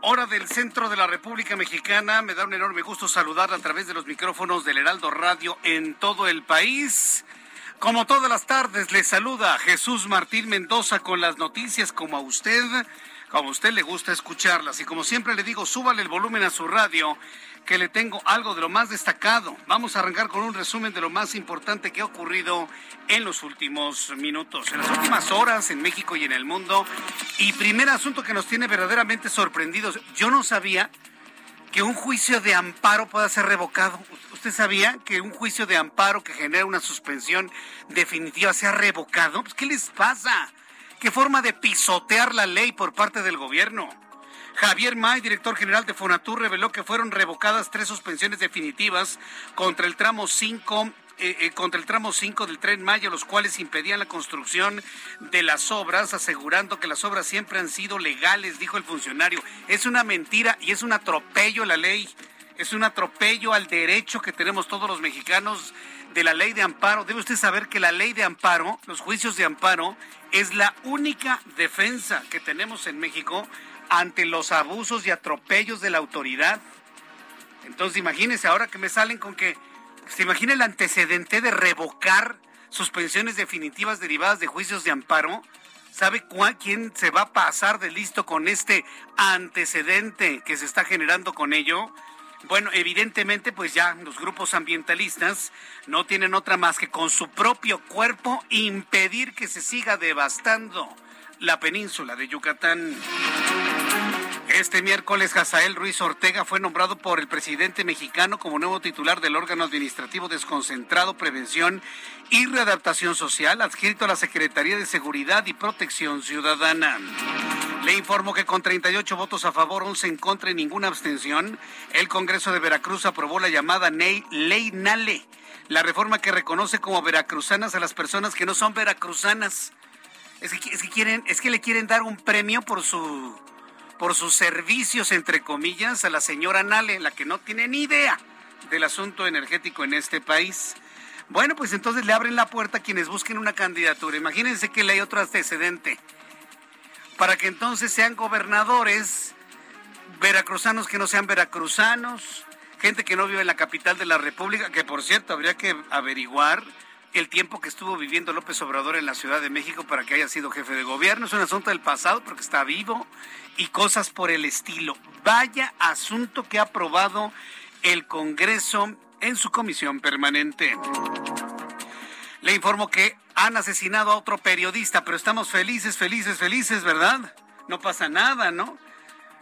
Hora del centro de la República Mexicana. Me da un enorme gusto saludar a través de los micrófonos del Heraldo Radio en todo el país. Como todas las tardes, le saluda Jesús Martín Mendoza con las noticias como a usted, como a usted le gusta escucharlas. Y como siempre le digo, súbale el volumen a su radio, que le tengo algo de lo más destacado. Vamos a arrancar con un resumen de lo más importante que ha ocurrido en los últimos minutos, en las últimas horas en México y en el mundo. Y primer asunto que nos tiene verdaderamente sorprendidos. Yo no sabía que un juicio de amparo pueda ser revocado. ¿Usted sabía que un juicio de amparo que genera una suspensión definitiva sea revocado? Pues, ¿Qué les pasa? ¿Qué forma de pisotear la ley por parte del gobierno? Javier May, director general de Fonatur, reveló que fueron revocadas tres suspensiones definitivas contra el tramo 5 eh, eh, contra el tramo 5 del tren Maya, los cuales impedían la construcción de las obras, asegurando que las obras siempre han sido legales, dijo el funcionario. Es una mentira y es un atropello a la ley. Es un atropello al derecho que tenemos todos los mexicanos de la ley de amparo. Debe usted saber que la ley de amparo, los juicios de amparo, es la única defensa que tenemos en México ante los abusos y atropellos de la autoridad. Entonces imagínense ahora que me salen con que ¿Se imagina el antecedente de revocar suspensiones definitivas derivadas de juicios de amparo? ¿Sabe cuál, quién se va a pasar de listo con este antecedente que se está generando con ello? Bueno, evidentemente, pues ya los grupos ambientalistas no tienen otra más que con su propio cuerpo impedir que se siga devastando la península de Yucatán. Este miércoles, Jazael Ruiz Ortega fue nombrado por el presidente mexicano como nuevo titular del órgano administrativo desconcentrado, prevención y readaptación social, adscrito a la Secretaría de Seguridad y Protección Ciudadana. Le informo que con 38 votos a favor, 11 en contra y ninguna abstención, el Congreso de Veracruz aprobó la llamada Ley Nale, la reforma que reconoce como veracruzanas a las personas que no son veracruzanas. Es que, le quieren dar un premio por por sus servicios, entre comillas, a la señora Nale, la que no tiene ni idea del asunto energético en este país. Bueno, pues entonces le abren la puerta a quienes busquen una candidatura. Imagínense que le hay otro antecedente. Para que entonces sean gobernadores veracruzanos que no sean veracruzanos, gente que no vive en la capital de la República, que por cierto habría que averiguar el tiempo que estuvo viviendo López Obrador en la Ciudad de México para que haya sido jefe de gobierno. Es un asunto del pasado porque está vivo y cosas por el estilo. Vaya asunto que ha aprobado el Congreso en su comisión permanente. Le informo que han asesinado a otro periodista, pero estamos felices, felices, felices, ¿verdad? No pasa nada, ¿no?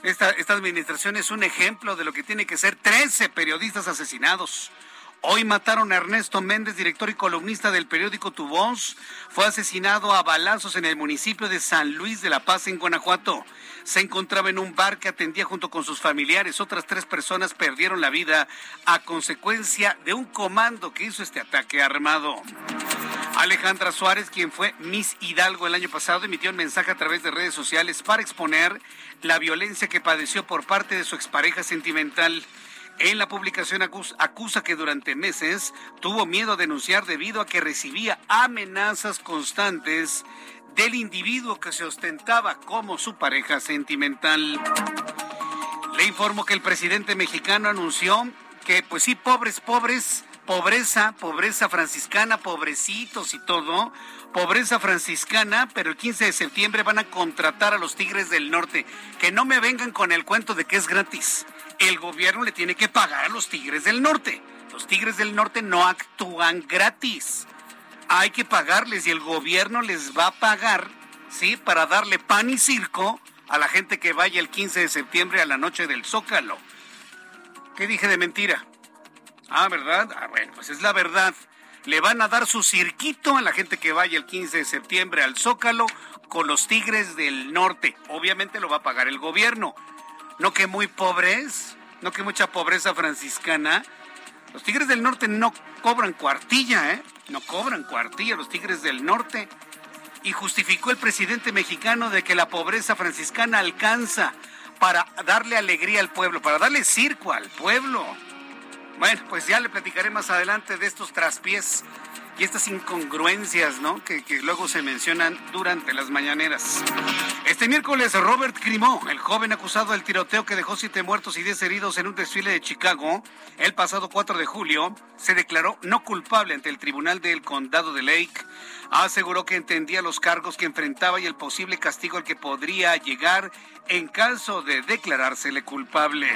Esta, administración es un ejemplo de lo que tiene que ser 13 periodistas asesinados. Hoy mataron a Ernesto Méndez, director y columnista del periódico Tu Voz. Fue asesinado a balazos en el municipio de San Luis de la Paz, en Guanajuato. Se encontraba en un bar que atendía junto con sus familiares. Otras tres personas perdieron la vida a consecuencia de un comando que hizo este ataque armado. Alejandra Suárez, quien fue Miss Hidalgo el año pasado, emitió un mensaje a través de redes sociales para exponer la violencia que padeció por parte de su expareja sentimental. En la publicación acusa, que durante meses tuvo miedo a denunciar debido a que recibía amenazas constantes del individuo que se ostentaba como su pareja sentimental. Le informo que el presidente mexicano anunció que, pues sí, pobres, pobres, pobreza, pobreza franciscana, pobrecitos y todo, pobreza franciscana, pero el 15 de septiembre van a contratar a los Tigres del Norte. Que no me vengan con el cuento de que es gratis el gobierno le tiene que pagar a los Tigres del Norte. Los Tigres del Norte no actúan gratis. Hay que pagarles y el gobierno les va a pagar, ¿sí? Para darle pan y circo a la gente que vaya el 15 de septiembre a la noche del Zócalo. ¿Qué dije de mentira? Ah, ¿verdad? Ah, bueno, pues es la verdad. Le van a dar su cirquito a la gente que vaya el 15 de septiembre al Zócalo con los Tigres del Norte. Obviamente lo va a pagar el gobierno no que muy pobres, no que mucha pobreza franciscana. Los Tigres del Norte no cobran cuartilla, ¿eh? No cobran cuartilla los Tigres del Norte. Y justificó el presidente mexicano de que la pobreza franciscana alcanza para darle alegría al pueblo, para darle circo al pueblo. Bueno, pues ya le platicaré más adelante de estos traspiés y estas incongruencias, ¿no? Que, luego se mencionan durante las mañaneras. Este miércoles, Robert Crimo, el joven acusado del tiroteo que dejó siete muertos y diez heridos en un desfile de Chicago el pasado 4 de julio, se declaró no culpable ante el tribunal del condado de Lake. Aseguró que entendía los cargos que enfrentaba y el posible castigo al que podría llegar en caso de declarársele culpable.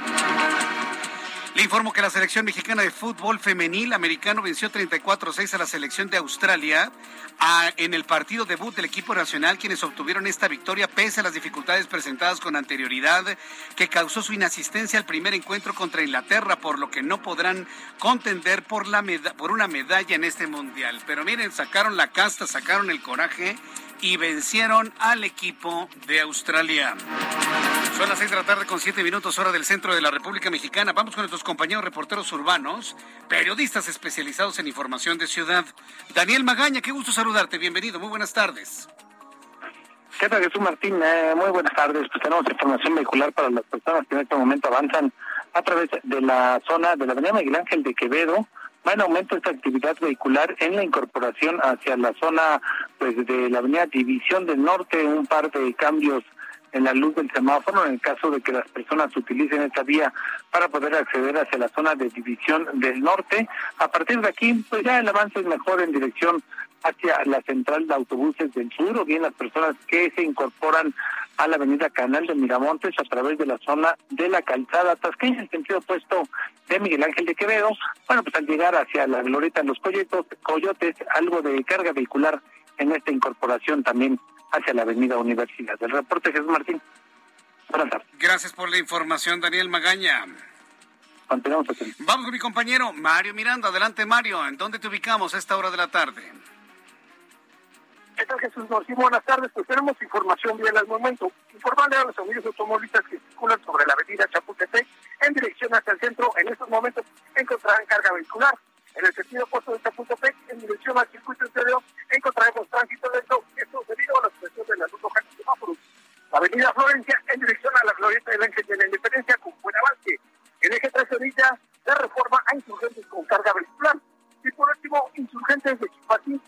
Le informo que la selección mexicana de fútbol femenil americano venció 34-6 a la selección de Australia en el partido debut del equipo nacional, quienes obtuvieron esta victoria pese a las dificultades presentadas con anterioridad que causó su inasistencia al primer encuentro contra Inglaterra, por lo que no podrán contender por, la por una medalla en este mundial. Pero miren, sacaron la casta, sacaron el coraje y vencieron al equipo de Australia. Son las seis de la tarde con siete minutos hora del centro de la República Mexicana. Vamos con nuestros compañeros reporteros urbanos, periodistas especializados en información de ciudad. Daniel Magaña, qué gusto saludarte. Bienvenido, muy buenas tardes. ¿Qué tal, Jesús Martín? Eh, muy buenas tardes. Pues tenemos información vehicular para las personas que en este momento avanzan a través de la zona de la avenida Miguel Ángel de Quevedo va en aumento esta actividad vehicular en la incorporación hacia la zona pues de la avenida División del Norte, un par de cambios en la luz del semáforo en el caso de que las personas utilicen esta vía para poder acceder hacia la zona de División del Norte. A partir de aquí, pues ya el avance es mejor en dirección hacia la central de autobuses del sur o bien las personas que se incorporan a la avenida Canal de Miramontes a través de la zona de la calzada Tasqueña, en sentido opuesto de Miguel Ángel de Quevedo. Bueno, pues al llegar hacia la glorieta Los Coyotes, Coyotes algo de carga vehicular en esta incorporación también hacia la avenida Universidad. del reporte Jesús Martín. Buenas tardes. Gracias por la información, Daniel Magaña. Continuamos Vamos con mi compañero Mario Miranda. Adelante, Mario. ¿En dónde te ubicamos a esta hora de la tarde? ¿Qué tal, Jesús Martín? Buenas tardes. Pues tenemos información bien al momento. Informarle a los amigos automovilistas que circulan sobre la avenida Chapultepec en dirección hacia el centro. En estos momentos encontrarán carga vehicular. En el sentido opuesto de Chapultepec, en dirección al circuito interior, encontraremos tránsito lento. Esto debido a la situación de la luz de semáforos. La avenida Florencia en dirección a la glorieta del Ángel de la Independencia con buen avance. En eje 3 orilla de reforma a insurgentes con carga vehicular. Y por último, insurgentes de Chipatín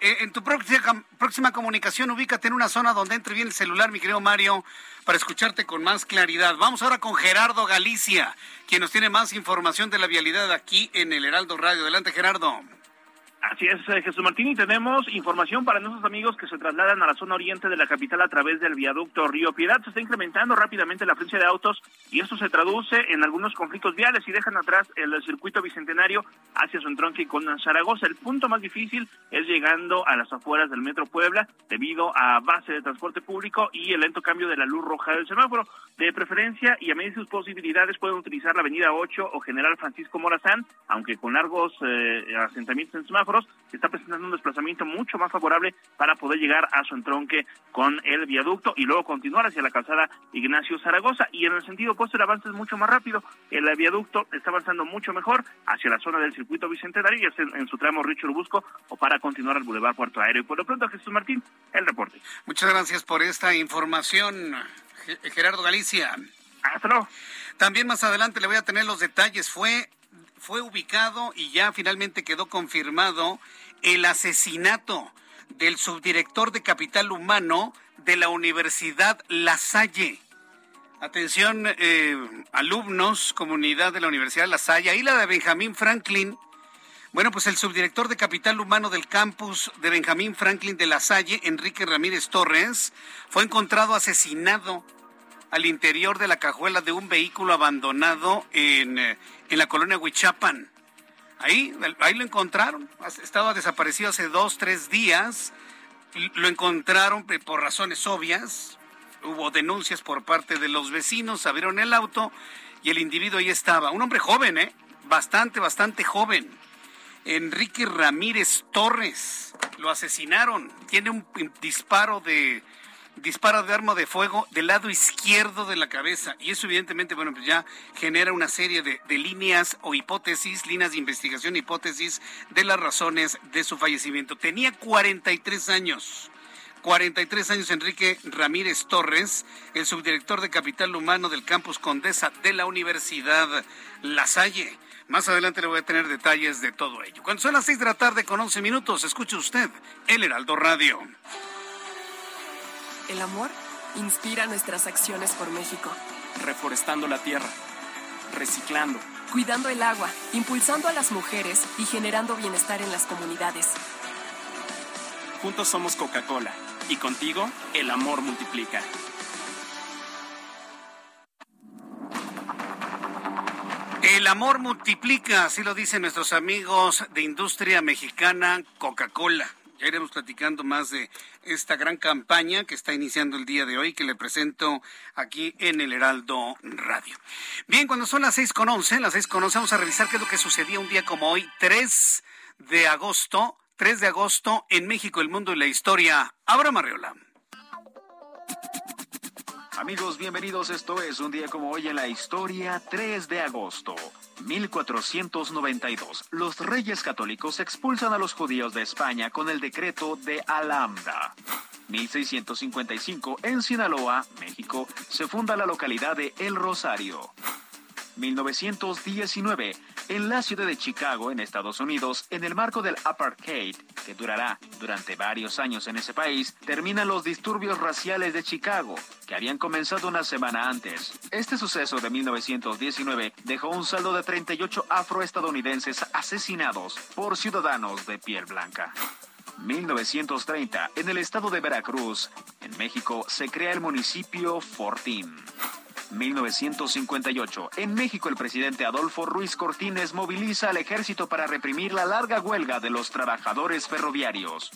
eh, en tu próxima, próxima comunicación, ubícate en una zona donde entre bien el celular, mi querido Mario, para escucharte con más claridad. Vamos ahora con Gerardo Galicia, quien nos tiene más información de la vialidad aquí en el Heraldo Radio. Adelante, Gerardo. Así es, eh, Jesús Martín, y tenemos información para nuestros amigos que se trasladan a la zona oriente de la capital a través del viaducto Río Piedad. Se está incrementando rápidamente la frecuencia de autos y esto se traduce en algunos conflictos viales y dejan atrás el circuito bicentenario hacia su entronque con Zaragoza. El punto más difícil es llegando a las afueras del Metro Puebla debido a base de transporte público y el lento cambio de la luz roja del semáforo. De preferencia y a medida de sus posibilidades pueden utilizar la avenida 8 o General Francisco Morazán, aunque con largos eh, asentamientos en semáforo está presentando un desplazamiento mucho más favorable para poder llegar a su entronque con el viaducto y luego continuar hacia la calzada Ignacio Zaragoza. Y en el sentido opuesto el avance es mucho más rápido. El viaducto está avanzando mucho mejor hacia la zona del circuito bicentenario, ya sea en, su tramo Richard Busco o para continuar al Boulevard Puerto Aéreo. Y por lo pronto, Jesús Martín, el reporte. Muchas gracias por esta información, Gerardo Galicia. Hasta luego. También más adelante le voy a tener los detalles. Fue fue ubicado y ya finalmente quedó confirmado el asesinato del subdirector de Capital Humano de la Universidad La Salle. Atención, eh, alumnos, comunidad de la Universidad La Salle, ahí la de Benjamín Franklin. Bueno, pues el subdirector de Capital Humano del campus de Benjamín Franklin de La Salle, Enrique Ramírez Torres, fue encontrado asesinado al interior de la cajuela de un vehículo abandonado en, eh, en la colonia Huichapan. Ahí, ahí lo encontraron. Estaba desaparecido hace dos, tres días. Lo encontraron por razones obvias. Hubo denuncias por parte de los vecinos. Abrieron el auto y el individuo ahí estaba. Un hombre joven, ¿eh? Bastante, bastante joven. Enrique Ramírez Torres. Lo asesinaron. Tiene un disparo de disparo de arma de fuego del lado izquierdo de la cabeza. Y eso evidentemente, bueno, pues ya genera una serie de, líneas o hipótesis, líneas de investigación, hipótesis de las razones de su fallecimiento. Tenía 43 años. 43 años Enrique Ramírez Torres, el subdirector de Capital Humano del Campus Condesa de la Universidad La Salle. Más adelante le voy a tener detalles de todo ello. Cuando son las 6 de la tarde con 11 minutos, escuche usted el Heraldo Radio. El amor inspira nuestras acciones por México. Reforestando la tierra, reciclando, cuidando el agua, impulsando a las mujeres y generando bienestar en las comunidades. Juntos somos Coca-Cola y contigo el amor multiplica. El amor multiplica, así lo dicen nuestros amigos de industria mexicana Coca-Cola. Ya iremos platicando más de esta gran campaña que está iniciando el día de hoy, que le presento aquí en el Heraldo Radio. Bien, cuando son las seis con once, las seis con once, vamos a revisar qué es lo que sucedía un día como hoy, 3 de agosto, 3 de agosto en México, el mundo y la historia. Abra Marriola. Amigos, bienvenidos. Esto es un día como hoy en la historia, 3 de agosto. 1492. Los reyes católicos expulsan a los judíos de España con el decreto de Alhambra. 1655. En Sinaloa, México, se funda la localidad de El Rosario. 1919 en la ciudad de Chicago, en Estados Unidos, en el marco del apartheid, que durará durante varios años en ese país, terminan los disturbios raciales de Chicago, que habían comenzado una semana antes. Este suceso de 1919 dejó un saldo de 38 afroestadounidenses asesinados por ciudadanos de piel blanca. 1930, en el estado de Veracruz, en México, se crea el municipio Fortín. 1958. En México, el presidente Adolfo Ruiz Cortines moviliza al ejército para reprimir la larga huelga de los trabajadores ferroviarios.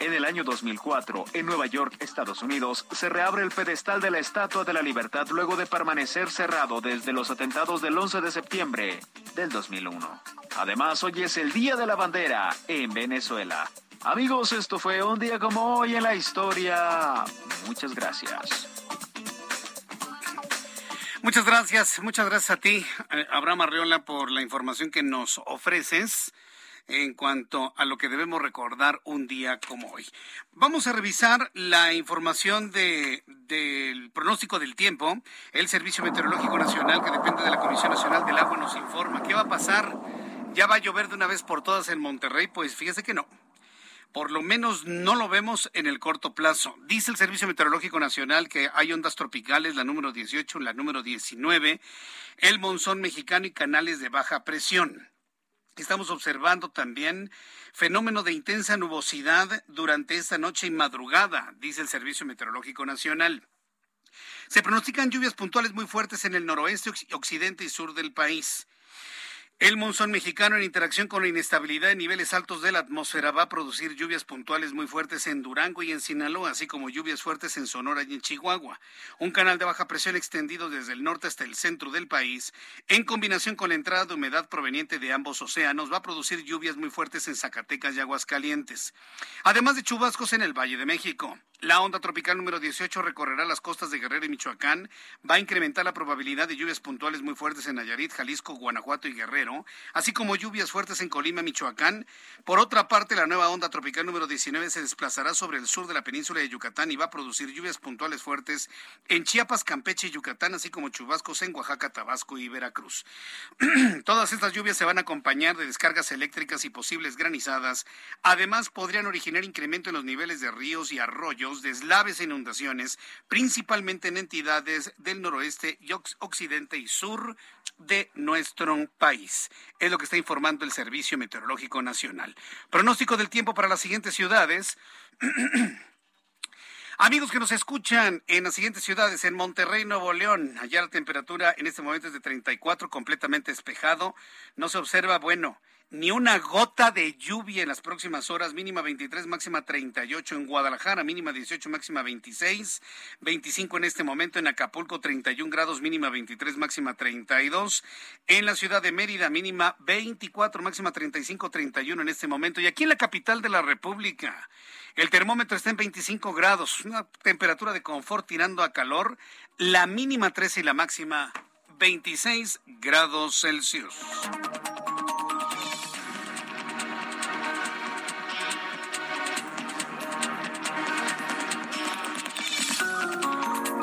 En el año 2004, en Nueva York, Estados Unidos, se reabre el pedestal de la Estatua de la Libertad luego de permanecer cerrado desde los atentados del 11 de septiembre del 2001. Además, hoy es el Día de la Bandera en Venezuela. Amigos, esto fue un día como hoy en la historia. Muchas gracias. Muchas gracias, muchas gracias a ti, eh, Abraham Arriola, por la información que nos ofreces en cuanto a lo que debemos recordar un día como hoy. Vamos a revisar la información de, del pronóstico del tiempo. El Servicio Meteorológico Nacional, que depende de la Comisión Nacional del Agua, nos informa qué va a pasar. ¿Ya va a llover de una vez por todas en Monterrey? Pues fíjese que no por lo menos no lo vemos en el corto plazo. Dice el Servicio Meteorológico Nacional que hay ondas tropicales, la número 18, la número 19, el monzón mexicano y canales de baja presión. Estamos observando también fenómeno de intensa nubosidad durante esta noche y madrugada, dice el Servicio Meteorológico Nacional. Se pronostican lluvias puntuales muy fuertes en el noroeste, occidente y sur del país. El monzón mexicano en interacción con la inestabilidad de niveles altos de la atmósfera va a producir lluvias puntuales muy fuertes en Durango y en Sinaloa, así como lluvias fuertes en Sonora y en Chihuahua. Un canal de baja presión extendido desde el norte hasta el centro del país, en combinación con la entrada de humedad proveniente de ambos océanos, va a producir lluvias muy fuertes en Zacatecas y Aguascalientes. Además de chubascos en el Valle de México. La onda tropical número 18 recorrerá las costas de Guerrero y Michoacán, va a incrementar la probabilidad de lluvias puntuales muy fuertes en Nayarit, Jalisco, Guanajuato y Guerrero, así como lluvias fuertes en Colima, Michoacán. Por otra parte, la nueva onda tropical número 19 se desplazará sobre el sur de la península de Yucatán y va a producir lluvias puntuales fuertes en Chiapas, Campeche y Yucatán, así como chubascos en Oaxaca, Tabasco y Veracruz. Todas estas lluvias se van a acompañar de descargas eléctricas y posibles granizadas. Además, podrían originar incremento en los niveles de ríos y arroyos deslaves e inundaciones, principalmente en entidades del noroeste y occidente y sur de nuestro país. Es lo que está informando el Servicio Meteorológico Nacional. Pronóstico del tiempo para las siguientes ciudades. Amigos que nos escuchan en las siguientes ciudades, en Monterrey, Nuevo León, allá la temperatura en este momento es de 34, completamente despejado. No se observa, bueno, ni una gota de lluvia en las próximas horas, mínima 23, máxima 38 en Guadalajara, mínima 18, máxima 26, 25 en este momento en Acapulco, 31 grados, mínima 23, máxima 32, en la ciudad de Mérida, mínima 24, máxima 35, 31 en este momento, y aquí en la capital de la República. El termómetro está en 25 grados, una temperatura de confort tirando a calor, la mínima 13 y la máxima 26 grados Celsius.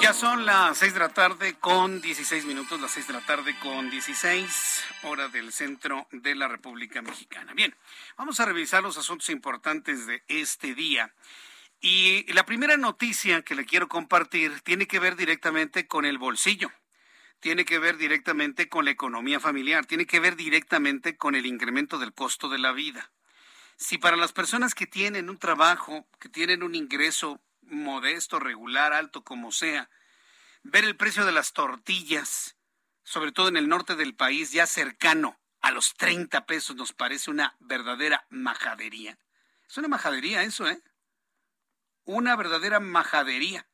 Ya son las seis de la tarde con 16 minutos, las seis de la tarde con 16, hora del centro de la República Mexicana. Bien, vamos a revisar los asuntos importantes de este día. Y la primera noticia que le quiero compartir tiene que ver directamente con el bolsillo, tiene que ver directamente con la economía familiar, tiene que ver directamente con el incremento del costo de la vida. Si para las personas que tienen un trabajo, que tienen un ingreso modesto, regular, alto, como sea, ver el precio de las tortillas, sobre todo en el norte del país, ya cercano a los 30 pesos, nos parece una verdadera majadería. Es una majadería eso, ¿eh? Una verdadera majadería.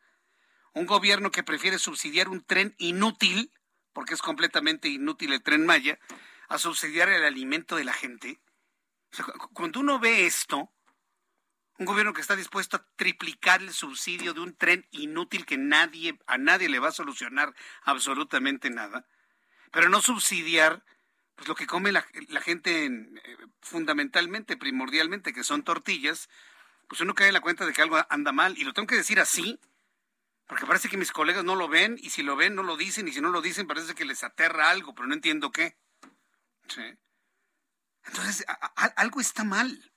Un gobierno que prefiere subsidiar un tren inútil, porque es completamente inútil el tren Maya, a subsidiar el alimento de la gente. cuando uno ve esto, un gobierno que está dispuesto a triplicar el subsidio de un tren inútil que nadie, a nadie le va a solucionar absolutamente nada, pero no subsidiar pues lo que come la, gente eh, fundamentalmente, primordialmente, que son tortillas, pues uno cae en la cuenta de que algo anda mal. Y lo tengo que decir así, porque parece que mis colegas no lo ven, y si lo ven no lo dicen, y si no lo dicen parece que les aterra algo, pero no entiendo qué. Entonces, algo está mal.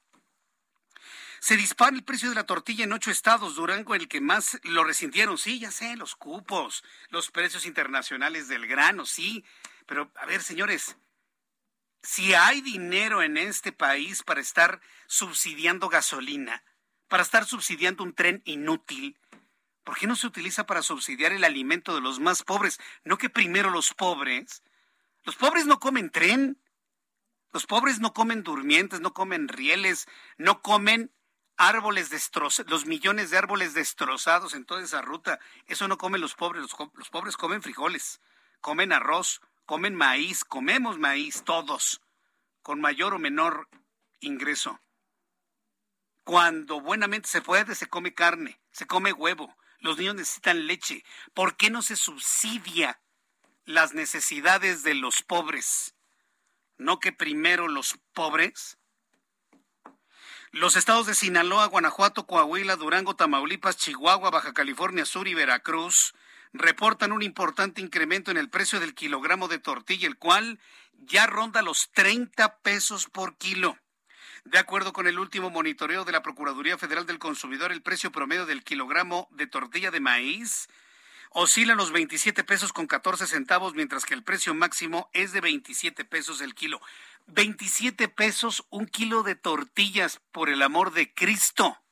Se dispara el precio de la tortilla en ocho estados, Durango el que más lo resintieron. Sí, ya sé, los cupos, los precios internacionales del grano, sí. Pero, a ver, señores, si hay dinero en este país para estar subsidiando gasolina, para estar subsidiando un tren inútil, ¿por qué no se utiliza para subsidiar el alimento de los más pobres? No que primero los pobres. Los pobres no comen tren. Los pobres no comen durmientes, no comen rieles, no comen árboles destrozados, los millones de árboles destrozados en toda esa ruta, eso no comen los pobres, los, pobres comen frijoles, comen arroz, comen maíz, comemos maíz todos, con mayor o menor ingreso. Cuando buenamente se puede, se come carne, se come huevo, los niños necesitan leche. ¿Por qué no se subsidia las necesidades de los pobres? ¿No que primero los pobres? Los estados de Sinaloa, Guanajuato, Coahuila, Durango, Tamaulipas, Chihuahua, Baja California Sur y Veracruz reportan un importante incremento en el precio del kilogramo de tortilla, el cual ya ronda los 30 pesos por kilo. De acuerdo con el último monitoreo de la Procuraduría Federal del Consumidor, el precio promedio del kilogramo de tortilla de maíz oscila los 27 pesos con 14 centavos, mientras que el precio máximo es de 27 pesos el kilo. 27 pesos un kilo de tortillas, por el amor de Cristo.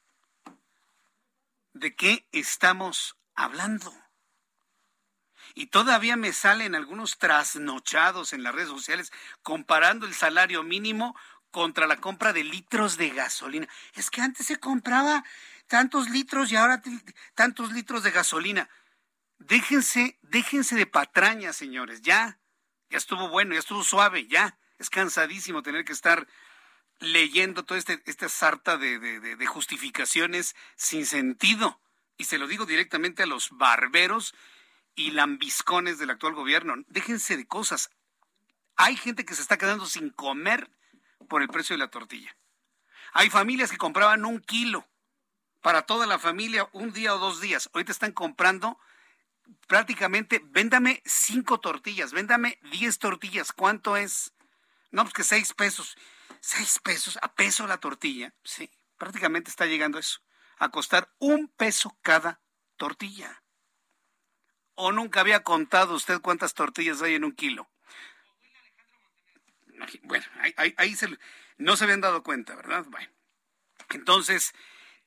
¿De qué estamos hablando? Y todavía me salen algunos trasnochados en las redes sociales comparando el salario mínimo contra la compra de litros de gasolina. Es que antes se compraba tantos litros y ahora tantos litros de gasolina. Déjense, déjense de patraña, señores, ya. Ya estuvo bueno, ya estuvo suave, ya. Es cansadísimo tener que estar leyendo toda este, esta sarta de, justificaciones sin sentido. Y se lo digo directamente a los barberos y lambiscones del actual gobierno. Déjense de cosas. Hay gente que se está quedando sin comer por el precio de la tortilla. Hay familias que compraban un kilo para toda la familia un día o dos días. Ahorita están comprando prácticamente, véndame cinco tortillas, véndame diez tortillas. ¿Cuánto es? No, pues que seis pesos. Seis pesos, a peso la tortilla. Sí, prácticamente está llegando eso. A costar un peso cada tortilla. ¿O nunca había contado usted cuántas tortillas hay en un kilo? Bueno, ahí, no se habían dado cuenta, ¿verdad? Bueno. Entonces,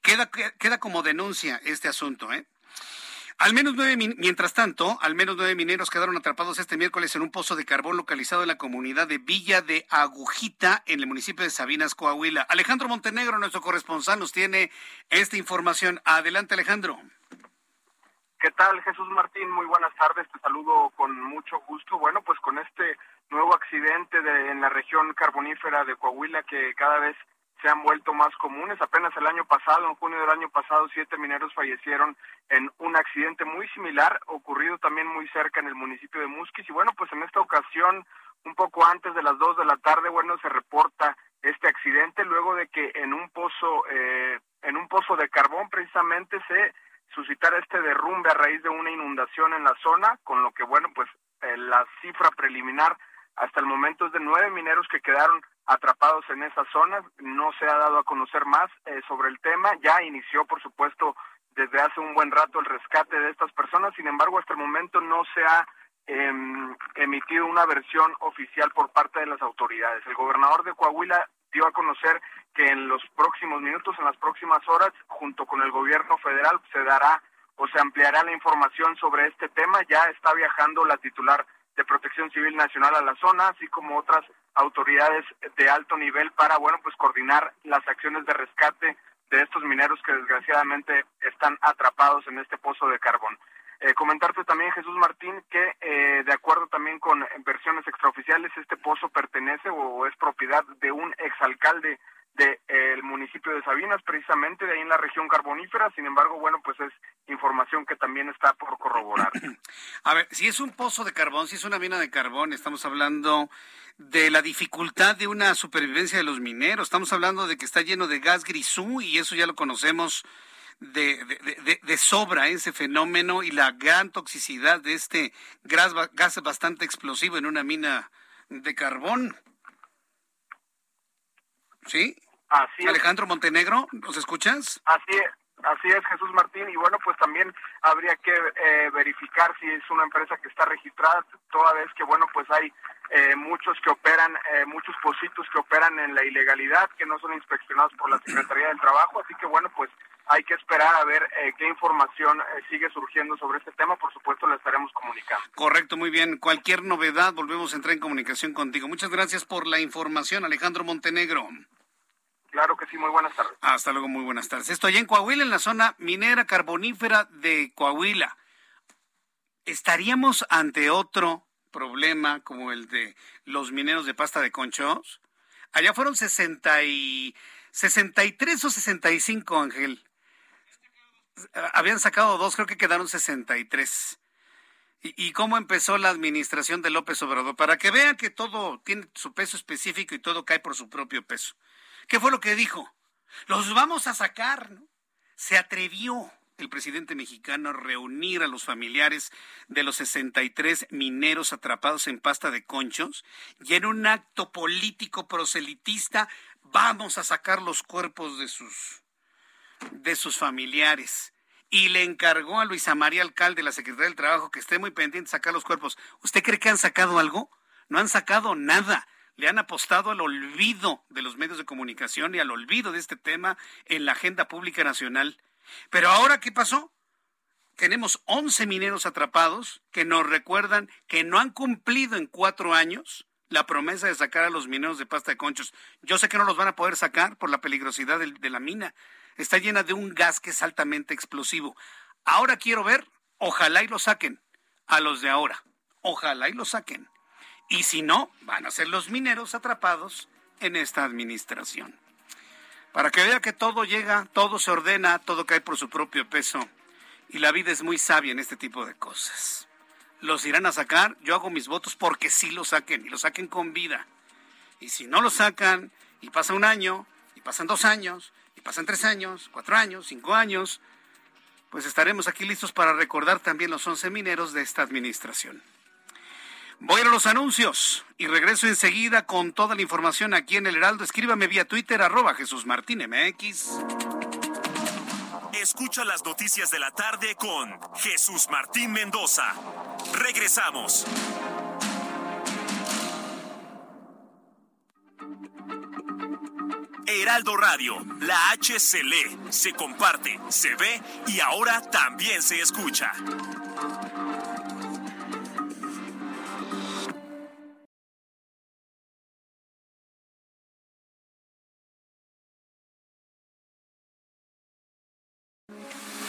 queda, queda como denuncia este asunto, ¿eh? Al menos nueve, mientras tanto, al menos nueve mineros quedaron atrapados este miércoles en un pozo de carbón localizado en la comunidad de Villa de Agujita, en el municipio de Sabinas, Coahuila. Alejandro Montenegro, nuestro corresponsal, nos tiene esta información. Adelante, Alejandro. ¿Qué tal, Jesús Martín? Muy buenas tardes, te saludo con mucho gusto. Bueno, pues con este nuevo accidente de, en la región carbonífera de Coahuila que cada vez se han vuelto más comunes. Apenas el año pasado, en junio del año pasado, siete mineros fallecieron en un accidente muy similar, ocurrido también muy cerca en el municipio de Musquis. Y bueno, pues en esta ocasión, un poco antes de las dos de la tarde, bueno, se reporta este accidente luego de que en un pozo, eh, en un pozo de carbón precisamente se suscitara este derrumbe a raíz de una inundación en la zona, con lo que, bueno, pues eh, la cifra preliminar hasta el momento es de nueve mineros que quedaron atrapados en esa zona. No se ha dado a conocer más eh, sobre el tema. Ya inició, por supuesto, desde hace un buen rato el rescate de estas personas. Sin embargo, hasta el momento no se ha em, emitido una versión oficial por parte de las autoridades. El gobernador de Coahuila dio a conocer que en los próximos minutos, en las próximas horas, junto con el gobierno federal, se dará o se ampliará la información sobre este tema. Ya está viajando la titular de Protección Civil Nacional a la zona, así como otras autoridades de alto nivel para, bueno, pues coordinar las acciones de rescate de estos mineros que desgraciadamente están atrapados en este pozo de carbón. Eh, comentarte también, Jesús Martín, que eh, de acuerdo también con versiones extraoficiales, este pozo pertenece o es propiedad de un exalcalde del de, municipio de Sabinas, precisamente de ahí en la región carbonífera. Sin embargo, bueno, pues es información que también está por corroborar. A ver, si es un pozo de carbón, si es una mina de carbón, estamos hablando de la dificultad de una supervivencia de los mineros. Estamos hablando de que está lleno de gas grisú y eso ya lo conocemos de, de, de, sobra, ese fenómeno y la gran toxicidad de este gas, gas bastante explosivo en una mina de carbón. ¿Sí? Así Alejandro Montenegro, ¿nos escuchas? Así es. Así es, Jesús Martín. Y bueno, pues también habría que eh, verificar si es una empresa que está registrada, toda vez que, bueno, pues hay eh, muchos que operan, eh, muchos positos que operan en la ilegalidad, que no son inspeccionados por la Secretaría del Trabajo. Así que, bueno, pues hay que esperar a ver qué información sigue surgiendo sobre este tema. Por supuesto, la estaremos comunicando. Correcto, muy bien. Cualquier novedad, volvemos a entrar en comunicación contigo. Muchas gracias por la información, Alejandro Montenegro. Claro que sí, muy buenas tardes. Hasta luego, muy buenas tardes. Estoy en Coahuila, en la zona minera carbonífera de Coahuila. ¿Estaríamos ante otro problema como el de los mineros de pasta de conchos? Allá fueron 60 y 63 o 65, Ángel. Habían sacado dos, creo que quedaron 63. ¿Y, ¿Y cómo empezó la administración de López Obrador? Para que vean que todo tiene su peso específico y todo cae por su propio peso. ¿Qué fue lo que dijo? Los vamos a sacar, ¿no? Se atrevió el presidente mexicano a reunir a los familiares de los 63 mineros atrapados en pasta de conchos y en un acto político proselitista vamos a sacar los cuerpos de sus de sus familiares y le encargó a Luisa María Alcalde, la secretaria del Trabajo, que esté muy pendiente de sacar los cuerpos. ¿Usted cree que han sacado algo? No han sacado nada le han apostado al olvido de los medios de comunicación y al olvido de este tema en la agenda pública nacional. Pero ahora, ¿qué pasó? Tenemos 11 mineros atrapados que nos recuerdan que no han cumplido en cuatro años la promesa de sacar a los mineros de pasta de conchos. Yo sé que no los van a poder sacar por la peligrosidad de, la mina. Está llena de un gas que es altamente explosivo. Ahora quiero ver, ojalá y lo saquen a los de ahora. Ojalá y lo saquen. Y si no, van a ser los mineros atrapados en esta administración. Para que vea que todo llega, todo se ordena, todo cae por su propio peso. Y la vida es muy sabia en este tipo de cosas. Los irán a sacar, yo hago mis votos porque sí lo saquen y lo saquen con vida. Y si no lo sacan y pasa un año, y pasan dos años, y pasan tres años, cuatro años, cinco años, pues estaremos aquí listos para recordar también los once mineros de esta administración. Voy a los anuncios y regreso enseguida con toda la información aquí en el Heraldo. Escríbame vía Twitter, arroba Jesús Martín MX. Escucha las noticias de la tarde con Jesús Martín Mendoza. Regresamos. Heraldo Radio, la H se lee, se comparte, se ve y ahora también se escucha.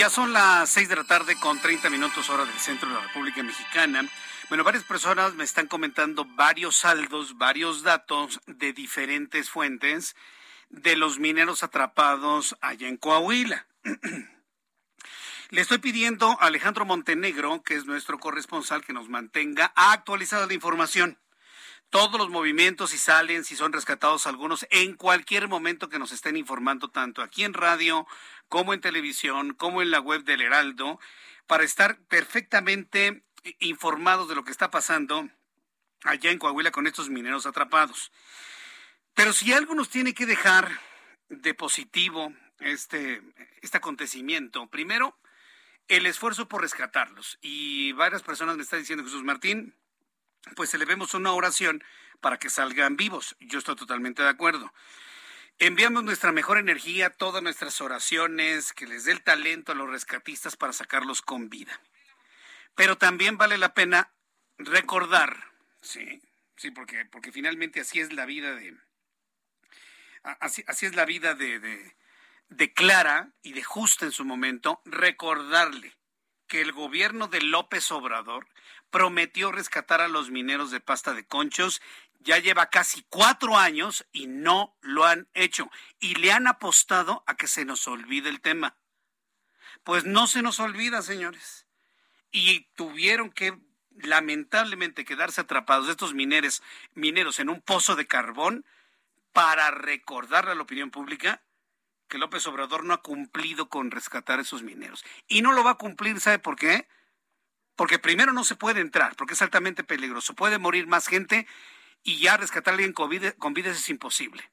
Ya son las seis de la tarde con 30 minutos hora del centro de la República Mexicana. Bueno, varias personas me están comentando varios saldos, varios datos de diferentes fuentes de los mineros atrapados allá en Coahuila. Le estoy pidiendo a Alejandro Montenegro, que es nuestro corresponsal, que nos mantenga actualizada la información todos los movimientos, si salen, si son rescatados algunos, en cualquier momento que nos estén informando, tanto aquí en radio como en televisión, como en la web del Heraldo, para estar perfectamente informados de lo que está pasando allá en Coahuila con estos mineros atrapados. Pero si algo nos tiene que dejar de positivo este, este acontecimiento, primero, el esfuerzo por rescatarlos. Y varias personas me están diciendo, Jesús Martín, pues elevemos una oración para que salgan vivos. Yo estoy totalmente de acuerdo. Enviamos nuestra mejor energía, todas nuestras oraciones, que les dé el talento a los rescatistas para sacarlos con vida. Pero también vale la pena recordar, sí, sí, porque, porque finalmente así es la vida de, así, así es la vida de, de, de Clara y de Justa en su momento, recordarle que el gobierno de López Obrador prometió rescatar a los mineros de pasta de conchos. Ya lleva casi cuatro años y no lo han hecho. Y le han apostado a que se nos olvide el tema. Pues no se nos olvida, señores. Y tuvieron que lamentablemente quedarse atrapados estos mineros, mineros en un pozo de carbón para recordarle a la opinión pública que López Obrador no ha cumplido con rescatar a esos mineros. Y no lo va a cumplir, ¿sabe por qué? Porque primero no se puede entrar, porque es altamente peligroso. Puede morir más gente y ya rescatar a alguien con vida, con vida es imposible.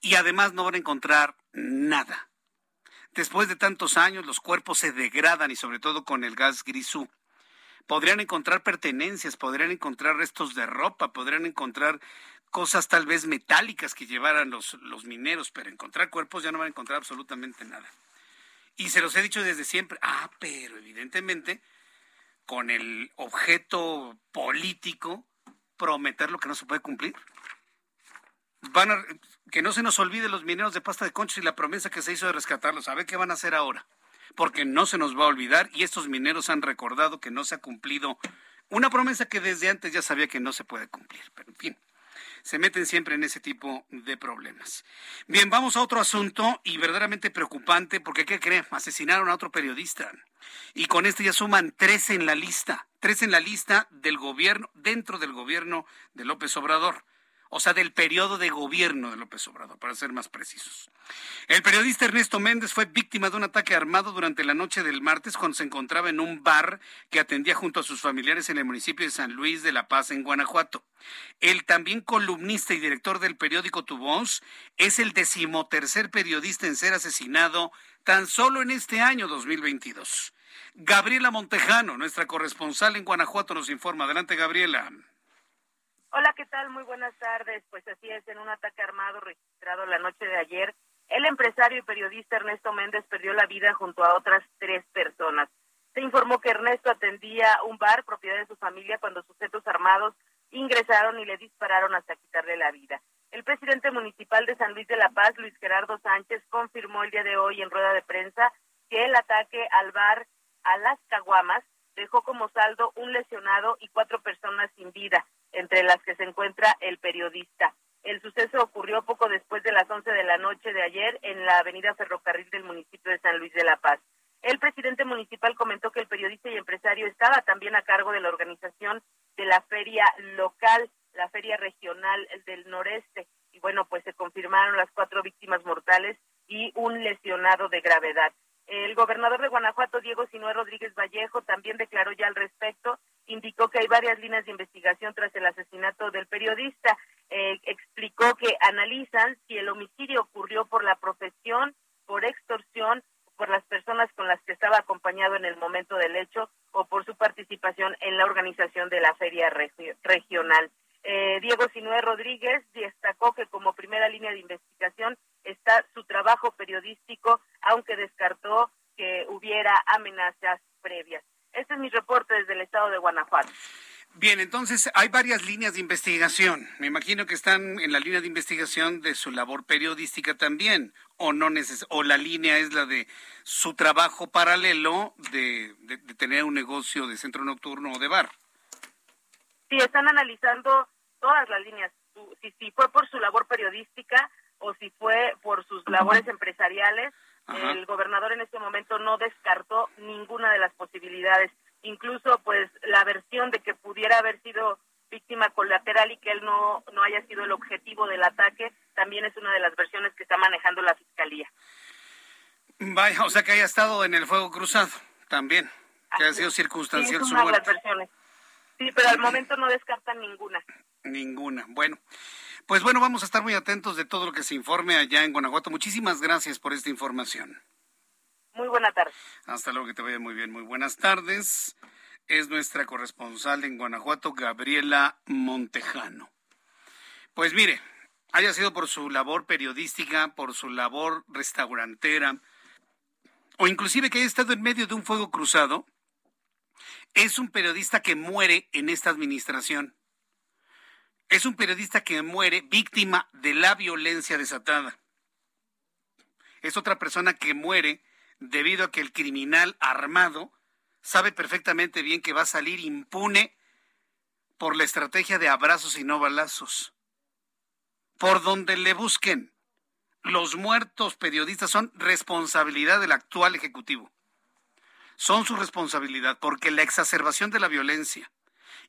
Y además no van a encontrar nada. Después de tantos años los cuerpos se degradan y sobre todo con el gas grisú. Podrían encontrar pertenencias, podrían encontrar restos de ropa, podrían encontrar cosas tal vez metálicas que llevaran los, los mineros, pero encontrar cuerpos ya no van a encontrar absolutamente nada. Y se los he dicho desde siempre, ah, pero evidentemente con el objeto político prometer lo que no se puede cumplir. Van que no se nos olvide los mineros de pasta de conchos y la promesa que se hizo de rescatarlos. A ver qué van a hacer ahora. porque no se nos va a olvidar y estos mineros han recordado que no se ha cumplido una promesa que desde antes ya sabía que no se puede cumplir. Pero en fin, se meten siempre en ese tipo de problemas. Bien, vamos a otro asunto y verdaderamente preocupante porque, ¿qué creen? Asesinaron a otro periodista. Y con esto ya suman tres en la lista, tres en la lista del gobierno, dentro del gobierno de López Obrador o sea, del periodo de gobierno de López Obrador, para ser más precisos. El periodista Ernesto Méndez fue víctima de un ataque armado durante la noche del martes cuando se encontraba en un bar que atendía junto a sus familiares en el municipio de San Luis de la Paz, en Guanajuato. El también columnista y director del periódico Tu es el decimotercer periodista en ser asesinado tan solo en este año 2022. Gabriela Montejano, nuestra corresponsal en Guanajuato, nos informa. Adelante, Gabriela. Hola, ¿qué tal? Muy buenas tardes. Pues así es, en un ataque armado registrado la noche de ayer, el empresario y periodista Ernesto Méndez perdió la vida junto a otras tres personas. Se informó que Ernesto atendía un bar propiedad de su familia cuando sujetos armados ingresaron y le dispararon hasta quitarle la vida. El presidente municipal de San Luis de la Paz, Luis Gerardo Sánchez, confirmó el día de hoy en rueda de prensa que el ataque al bar a las Caguamas dejó como saldo un lesionado y cuatro personas sin vida entre las que se encuentra el periodista. El suceso ocurrió poco después de las 11 de la noche de ayer en la avenida Ferrocarril del municipio de San Luis de la Paz. El presidente municipal comentó que el periodista y empresario estaba también a cargo de la organización de la feria local, la feria regional del noreste. Y bueno, pues se confirmaron las cuatro víctimas mortales y un lesionado de gravedad. El gobernador de Guanajuato, Diego Sinué Rodríguez Vallejo, también declaró ya al respecto, indicó que hay varias líneas de investigación tras el asesinato del periodista. Eh, explicó que analizan si el homicidio ocurrió por la profesión, por extorsión, por las personas con las que estaba acompañado en el momento del hecho o por su participación en la organización de la feria regional. Eh, Diego Sinué Rodríguez destacó que como primera línea de investigación está su trabajo periodístico, aunque descartó que hubiera amenazas previas. Este es mi reporte desde el estado de Guanajuato. Bien, entonces hay varias líneas de investigación. Me imagino que están en la línea de investigación de su labor periodística también, o no neces o la línea es la de su trabajo paralelo de, de tener un negocio de centro nocturno o de bar. Sí, están analizando todas las líneas. Si, si fue por su labor periodística o si fue por sus labores empresariales, el gobernador en este momento no descartó ninguna de las posibilidades. Incluso, pues, la versión de que pudiera haber sido víctima colateral y que él no, no haya sido el objetivo del ataque, también es una de las versiones que está manejando la fiscalía. Vaya, o sea que haya estado en el fuego cruzado también, que haya sido circunstancial su muerte. Sí, pero al momento no descartan ninguna. Ninguna. Bueno, pues bueno, vamos a estar muy atentos de todo lo que se informe allá en Guanajuato. Muchísimas gracias por esta información. Muy buena tarde. Hasta luego, que te vaya muy bien. Muy buenas tardes. Es nuestra corresponsal en Guanajuato, Gabriela Montejano. Pues mire, haya sido por su labor periodística, por su labor restaurantera, o inclusive que haya estado en medio de un fuego cruzado, es un periodista que muere en esta administración. Es un periodista que muere víctima de la violencia desatada. Es otra persona que muere debido a que el criminal armado sabe perfectamente bien que va a salir impune por la estrategia de abrazos y no balazos. Por donde le busquen, los muertos periodistas son responsabilidad del actual Ejecutivo. Son su responsabilidad porque la exacerbación de la violencia,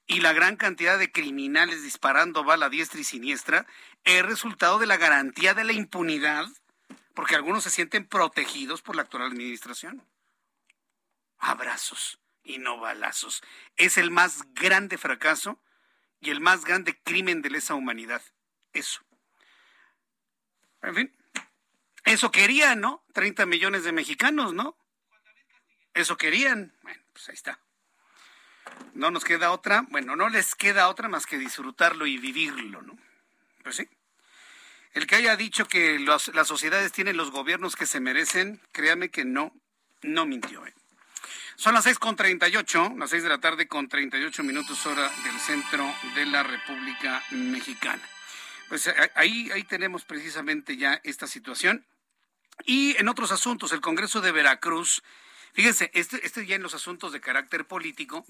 y la gran cantidad de criminales disparando bala diestra y siniestra es resultado de la garantía de la impunidad, porque algunos se sienten protegidos por la actual administración. Abrazos y no balazos. Es el más grande fracaso y el más grande crimen de lesa humanidad. Eso. En fin, eso querían, ¿no? 30 millones de mexicanos, ¿no? Eso querían. Bueno, pues ahí está no nos queda otra, bueno, no les queda otra más que disfrutarlo y vivirlo, ¿no? Pues sí. El que haya dicho que las sociedades tienen los gobiernos que se merecen, créame que no, no mintió. ¿eh? Son las seis con treinta y ocho, las seis de la tarde con treinta y ocho minutos hora del centro de la República Mexicana. Pues eh, ahí, ahí tenemos precisamente ya esta situación. Y en otros asuntos, el Congreso de Veracruz Fíjense, este, este ya en los asuntos de carácter político,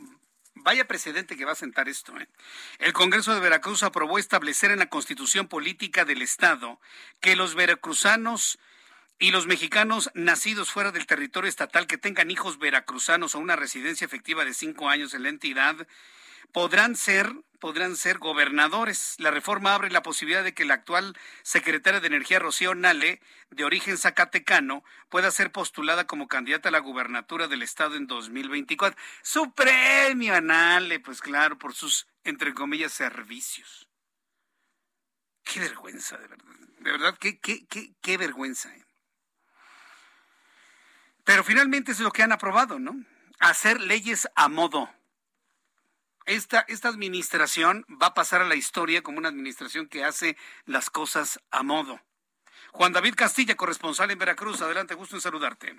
Vaya precedente que va a sentar esto. ¿eh? El Congreso de Veracruz aprobó establecer en la Constitución Política del Estado que los veracruzanos y los mexicanos nacidos fuera del territorio estatal que tengan hijos veracruzanos o una residencia efectiva de cinco años en la entidad podrán ser, podrán ser gobernadores. La reforma abre la posibilidad de que la actual secretaria de Energía, Rocío Nale, de origen zacatecano, pueda ser postulada como candidata a la gubernatura del Estado en 2024. Su premio a Nale, pues claro, por sus, entre comillas, servicios. Qué vergüenza, de verdad. De verdad, qué, qué, qué, qué vergüenza. ¿eh? Pero finalmente es lo que han aprobado, ¿no? Hacer leyes a modo esta, esta administración va a pasar a la historia como una administración que hace las cosas a modo. Juan David Castilla, corresponsal en Veracruz. Adelante, gusto en saludarte.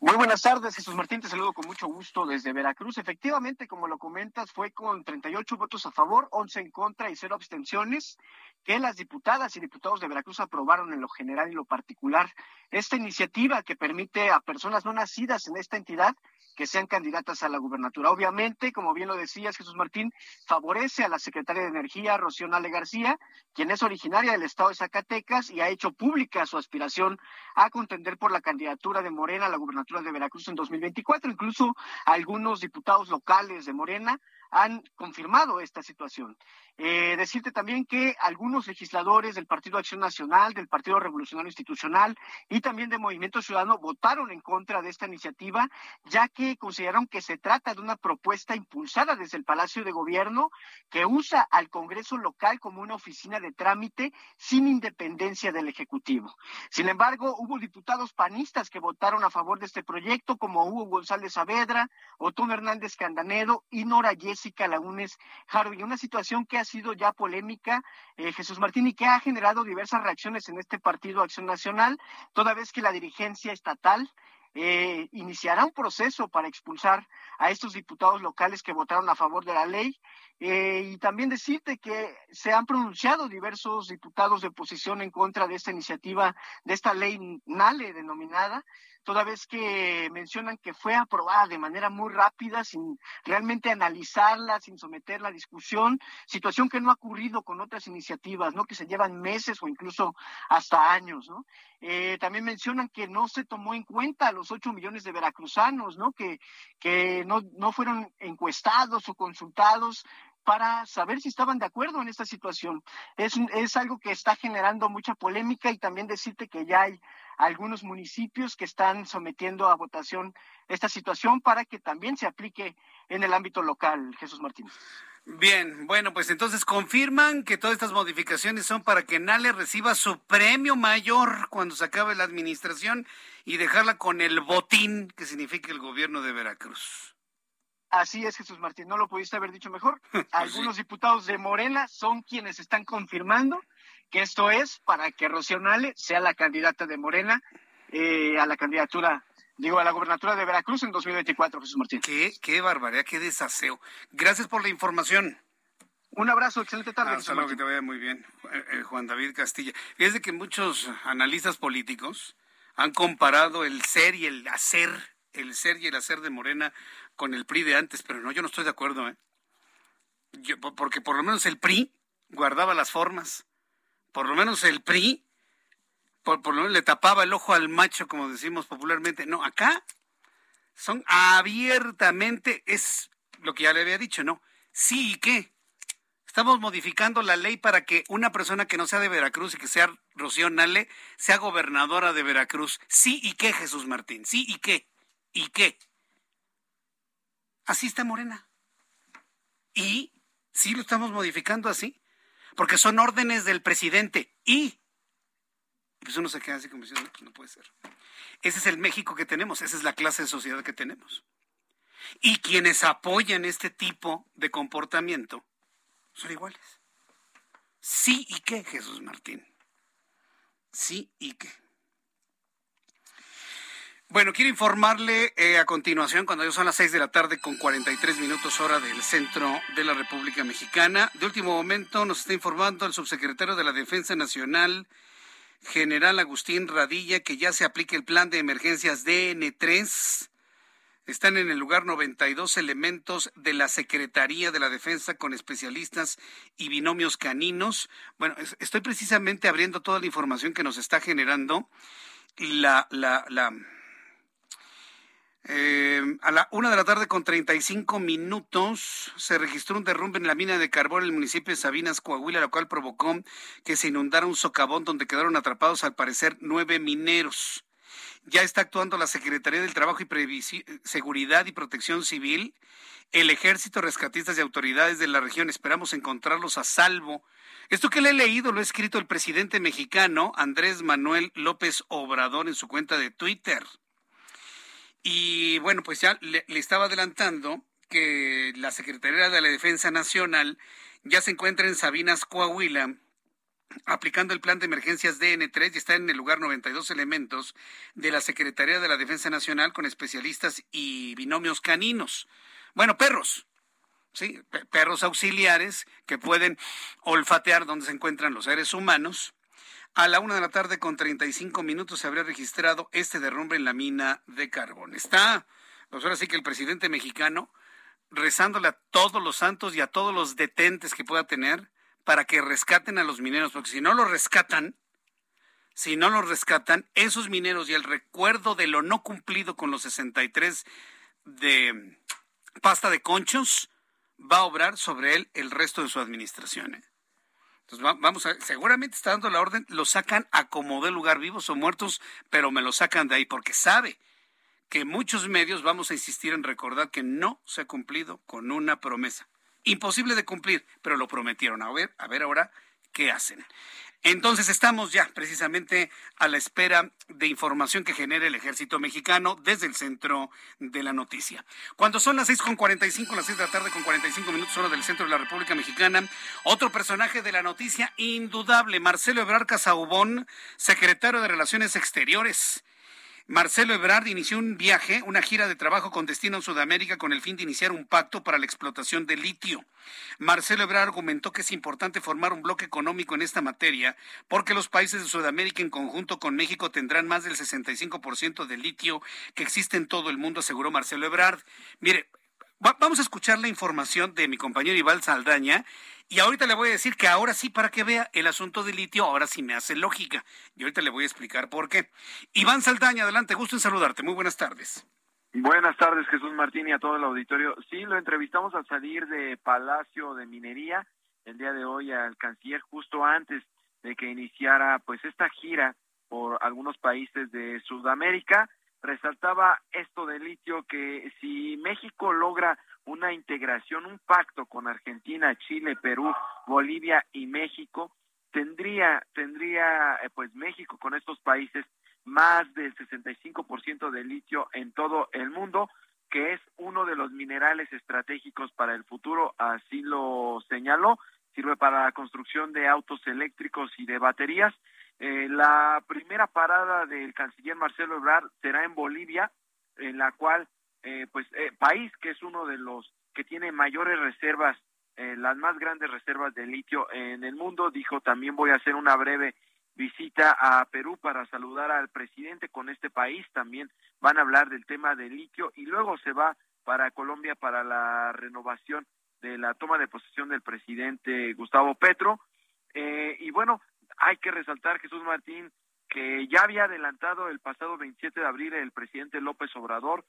Muy buenas tardes, Jesús Martín, te saludo con mucho gusto desde Veracruz. Efectivamente, como lo comentas, fue con 38 votos a favor, 11 en contra y 0 abstenciones que las diputadas y diputados de Veracruz aprobaron en lo general y lo particular esta iniciativa que permite a personas no nacidas en esta entidad que sean candidatas a la gubernatura. Obviamente, como bien lo decías, Jesús Martín, favorece a la secretaria de Energía, Rocío Nale García, quien es originaria del estado de Zacatecas y ha hecho pública su aspiración a contender por la candidatura de Morena a la gubernatura de Veracruz en 2024. Incluso algunos diputados locales de Morena han confirmado esta situación. Eh, decirte también que algunos legisladores del Partido Acción Nacional, del Partido Revolucionario Institucional y también de Movimiento Ciudadano votaron en contra de esta iniciativa, ya que consideraron que se trata de una propuesta impulsada desde el Palacio de Gobierno que usa al Congreso local como una oficina de trámite sin independencia del Ejecutivo. Sin embargo, hubo diputados panistas que votaron a favor de este proyecto, como Hugo González Saavedra, Otón Hernández Candanedo y Nora Jessica Lagunes Harvey. Una situación que ha sido ya polémica, eh, Jesús Martín, y que ha generado diversas reacciones en este partido Acción Nacional, toda vez que la dirigencia estatal eh, iniciará un proceso para expulsar a estos diputados locales que votaron a favor de la ley. Eh, y también decirte que se han pronunciado diversos diputados de oposición en contra de esta iniciativa, de esta ley NALE denominada, toda vez que mencionan que fue aprobada de manera muy rápida, sin realmente analizarla, sin someterla a discusión, situación que no ha ocurrido con otras iniciativas, ¿no? Que se llevan meses o incluso hasta años, ¿no? Eh, también mencionan que no se tomó en cuenta los ocho millones de veracruzanos, ¿no? Que, que no, no fueron encuestados o consultados para saber si estaban de acuerdo en esta situación. Es, es algo que está generando mucha polémica y también decirte que ya hay algunos municipios que están sometiendo a votación esta situación para que también se aplique en el ámbito local, Jesús Martínez. Bien, bueno, pues entonces confirman que todas estas modificaciones son para que Nale reciba su premio mayor cuando se acabe la administración y dejarla con el botín que significa el gobierno de Veracruz. Así es, Jesús Martín, no lo pudiste haber dicho mejor. Pues Algunos diputados de Morena son quienes están confirmando que esto es para que Rocío Nale sea la candidata de Morena eh, a la candidatura, digo, a la gobernatura de Veracruz en 2024, Jesús Martín. Qué, qué barbaridad, qué desaseo. Gracias por la información. Un abrazo, excelente tarde. Hasta luego, que te vaya muy bien, eh, eh, Juan David Castilla. Fíjese que muchos analistas políticos han comparado el ser y el hacer, el ser y el hacer de Morena con el PRI de antes, pero no, yo no estoy de acuerdo, ¿eh? porque por lo menos el PRI guardaba las formas por lo menos el PRI, por, lo menos le tapaba el ojo al macho, como decimos popularmente. No, acá son abiertamente, es lo que ya le había dicho, ¿no? Sí y qué. Estamos modificando la ley para que una persona que no sea de Veracruz y que sea Rocío Nale sea gobernadora de Veracruz. Sí y qué, Jesús Martín. Sí y qué. ¿Y qué? Así está Morena. ¿Y sí lo estamos modificando así? Porque son órdenes del presidente y pues uno se queda así como diciendo, pues no puede ser. Ese es el México que tenemos, esa es la clase de sociedad que tenemos. Y quienes apoyan este tipo de comportamiento son iguales. Sí y qué, Jesús Martín. Sí y qué. Bueno, quiero informarle eh, a continuación, cuando ya son las 6 de la tarde con 43 minutos hora del centro de la República Mexicana. De último momento nos está informando el subsecretario de la Defensa Nacional, general Agustín Radilla, que ya se aplica el plan de emergencias DN3 Están en el lugar 92 elementos de la Secretaría de la Defensa con especialistas y binomios caninos. Bueno, estoy precisamente abriendo toda la información que nos está generando la, la, la eh, a la una de la tarde con 35 minutos se registró un derrumbe en la mina de carbón en el municipio de Sabinas, Coahuila, lo cual provocó que se inundara un socavón donde quedaron atrapados al parecer nueve mineros. Ya está actuando la Secretaría del Trabajo y Seguridad y Protección Civil, el Ejército, rescatistas y autoridades de la región. Esperamos encontrarlos a salvo. Esto que le he leído lo ha escrito el presidente mexicano Andrés Manuel López Obrador en su cuenta de Twitter. Y bueno, pues ya le, estaba adelantando que la Secretaría de la Defensa Nacional ya se encuentra en Sabinas, Coahuila, aplicando el plan de emergencias DN3 y está en el lugar 92 elementos de la Secretaría de la Defensa Nacional con especialistas y binomios caninos. Bueno, perros, ¿sí? perros auxiliares que pueden olfatear donde se encuentran los seres humanos a la una de la tarde con 35 minutos se habría registrado este derrumbe en la mina de carbón. Está, pues ahora sí que el presidente mexicano rezándole a todos los santos y a todos los detentes que pueda tener para que rescaten a los mineros, porque si no los rescatan, si no los rescatan, esos mineros y el recuerdo de lo no cumplido con los 63 de pasta de conchos va a obrar sobre él el resto de su administración. ¿eh? Entonces vamos a, seguramente está dando la orden, lo sacan a como de lugar, vivos o muertos, pero me lo sacan de ahí porque sabe que muchos medios vamos a insistir en recordar que no se ha cumplido con una promesa. Imposible de cumplir, pero lo prometieron. A ver, a ver ahora qué hacen. Entonces estamos ya precisamente a la espera de información que genere el ejército mexicano desde el centro de la noticia. Cuando son las seis con cinco, las seis de la tarde con 45 minutos hora del centro de la República Mexicana, otro personaje de la noticia indudable, Marcelo Ebrard Casaubón, secretario de Relaciones Exteriores. Marcelo Ebrard inició un viaje, una gira de trabajo con destino en Sudamérica con el fin de iniciar un pacto para la explotación de litio. Marcelo Ebrard argumentó que es importante formar un bloque económico en esta materia porque los países de Sudamérica en conjunto con México tendrán más del 65% del litio que existe en todo el mundo, aseguró Marcelo Ebrard. Mire, vamos a escuchar la información de mi compañero Ival Saldaña y ahorita le voy a decir que ahora sí, para que vea el asunto del litio, ahora sí me hace lógica. Y ahorita le voy a explicar por qué. Iván Saldaña, adelante, gusto en saludarte. Muy buenas tardes. Buenas tardes, Jesús Martín y a todo el auditorio. Sí, lo entrevistamos al salir de Palacio de Minería el día de hoy al canciller justo antes de que iniciara pues esta gira por algunos países de Sudamérica. Resaltaba esto del litio que si México logra una integración, un pacto con Argentina, Chile, Perú, Bolivia y México, tendría tendría eh, pues México con estos países más del 65% de litio en todo el mundo, que es uno de los minerales estratégicos para el futuro, así lo señaló, sirve para la construcción de autos eléctricos y de baterías. Eh, la primera parada del canciller Marcelo Ebrard será en Bolivia, en la cual eh, pues eh, país que es uno de los que tiene mayores reservas, eh, las más grandes reservas de litio en el mundo, dijo también voy a hacer una breve visita a Perú para saludar al presidente con este país, también van a hablar del tema del litio y luego se va para Colombia para la renovación de la toma de posesión del presidente Gustavo Petro. Eh, y bueno, hay que resaltar, Jesús Martín, que ya había adelantado el pasado 27 de abril el presidente López Obrador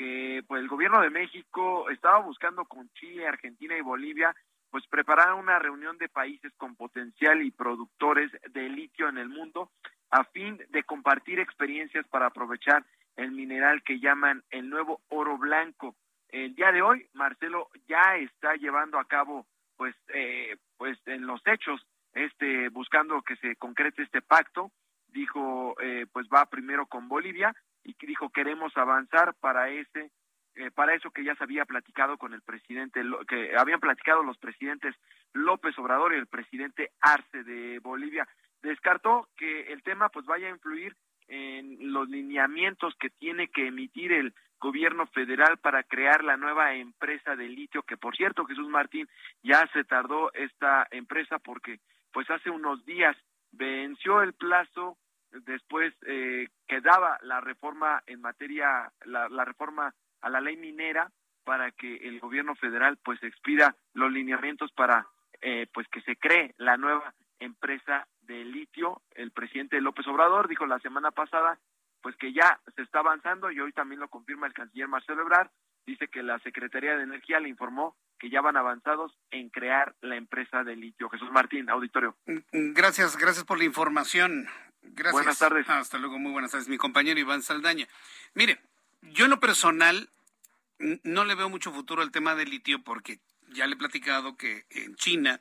que pues el gobierno de México estaba buscando con Chile, Argentina y Bolivia pues preparar una reunión de países con potencial y productores de litio en el mundo a fin de compartir experiencias para aprovechar el mineral que llaman el nuevo oro blanco. El día de hoy, Marcelo ya está llevando a cabo, pues, eh, pues en los hechos, este, buscando que se concrete este pacto. Dijo, eh, pues va primero con Bolivia, y dijo queremos avanzar para ese eh, para eso que ya se había platicado con el presidente que habían platicado los presidentes López Obrador y el presidente Arce de Bolivia descartó que el tema pues vaya a influir en los lineamientos que tiene que emitir el gobierno federal para crear la nueva empresa de litio que por cierto Jesús Martín ya se tardó esta empresa porque pues hace unos días venció el plazo después eh, quedaba la reforma en materia, la, reforma a la ley minera para que el gobierno federal pues expida los lineamientos para eh, pues que se cree la nueva empresa de litio. El presidente López Obrador dijo la semana pasada pues que ya se está avanzando y hoy también lo confirma el canciller Marcelo Ebrard. Dice que la Secretaría de Energía le informó que ya van avanzados en crear la empresa de litio. Jesús Martín, auditorio. Gracias, gracias por la información. Gracias. Buenas tardes. Hasta luego, muy buenas tardes. Mi compañero Iván Saldaña. Mire, yo en lo personal no le veo mucho futuro al tema del litio porque ya le he platicado que en China,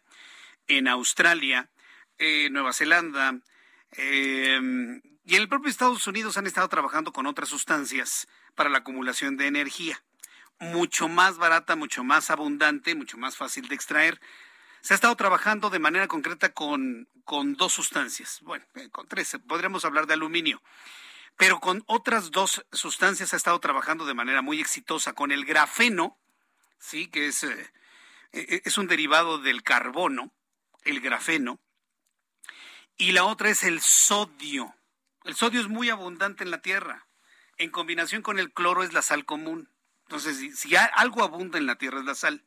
en Australia, en Nueva Zelanda em, y en el propio Estados Unidos han estado trabajando con otras sustancias para la acumulación de energía. Mucho más barata, mucho más abundante, mucho más fácil de extraer. Se ha estado trabajando de manera concreta con, con dos sustancias. Bueno, eh, con tres. Podríamos hablar de aluminio pero con otras dos sustancias ha estado trabajando de manera muy exitosa. Con el grafeno, sí, que es, eh, e-, es un derivado del carbono, el grafeno, y la otra es el sodio. El sodio es muy abundante en la Tierra. En combinación con el cloro es la sal común. Entonces, si, algo abunda en la Tierra es la sal.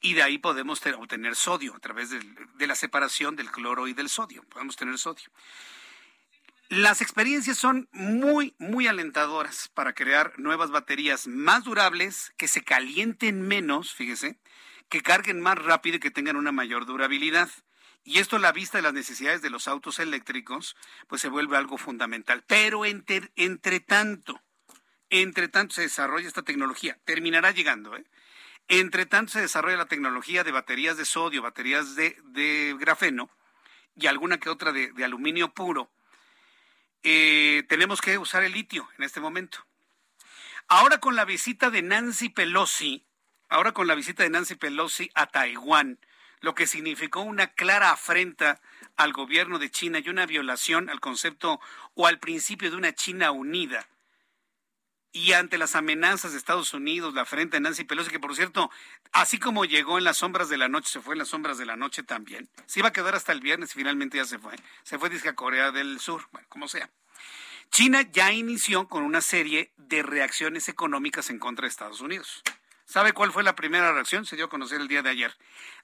Y de ahí podemos obtener sodio a través de la separación del cloro y del sodio. Podemos tener sodio. Las experiencias son muy, muy alentadoras para crear nuevas baterías más durables, que se calienten menos, fíjese, que carguen más rápido y que tengan una mayor durabilidad. Y esto a la vista de las necesidades de los autos eléctricos, pues se vuelve algo fundamental. Pero entre, tanto, entre tanto se desarrolla esta tecnología, terminará llegando, ¿eh? Entre tanto se desarrolla la tecnología de baterías de sodio, baterías de, grafeno y alguna que otra de aluminio puro eh, tenemos que usar el litio en este momento. Ahora con la visita de Nancy Pelosi, ahora con la visita de Nancy Pelosi a Taiwán, lo que significó una clara afrenta al gobierno de China y una violación al concepto o al principio de una China unida. Y ante las amenazas de Estados Unidos, la afrenta de Nancy Pelosi, que por cierto, así como llegó en las sombras de la noche, se fue en las sombras de la noche también. Se iba a quedar hasta el viernes finalmente ya se fue. Se fue a Corea del Sur, bueno, como sea. China ya inició con una serie de reacciones económicas en contra de Estados Unidos. ¿Sabe cuál fue la primera reacción? Se dio a conocer el día de ayer.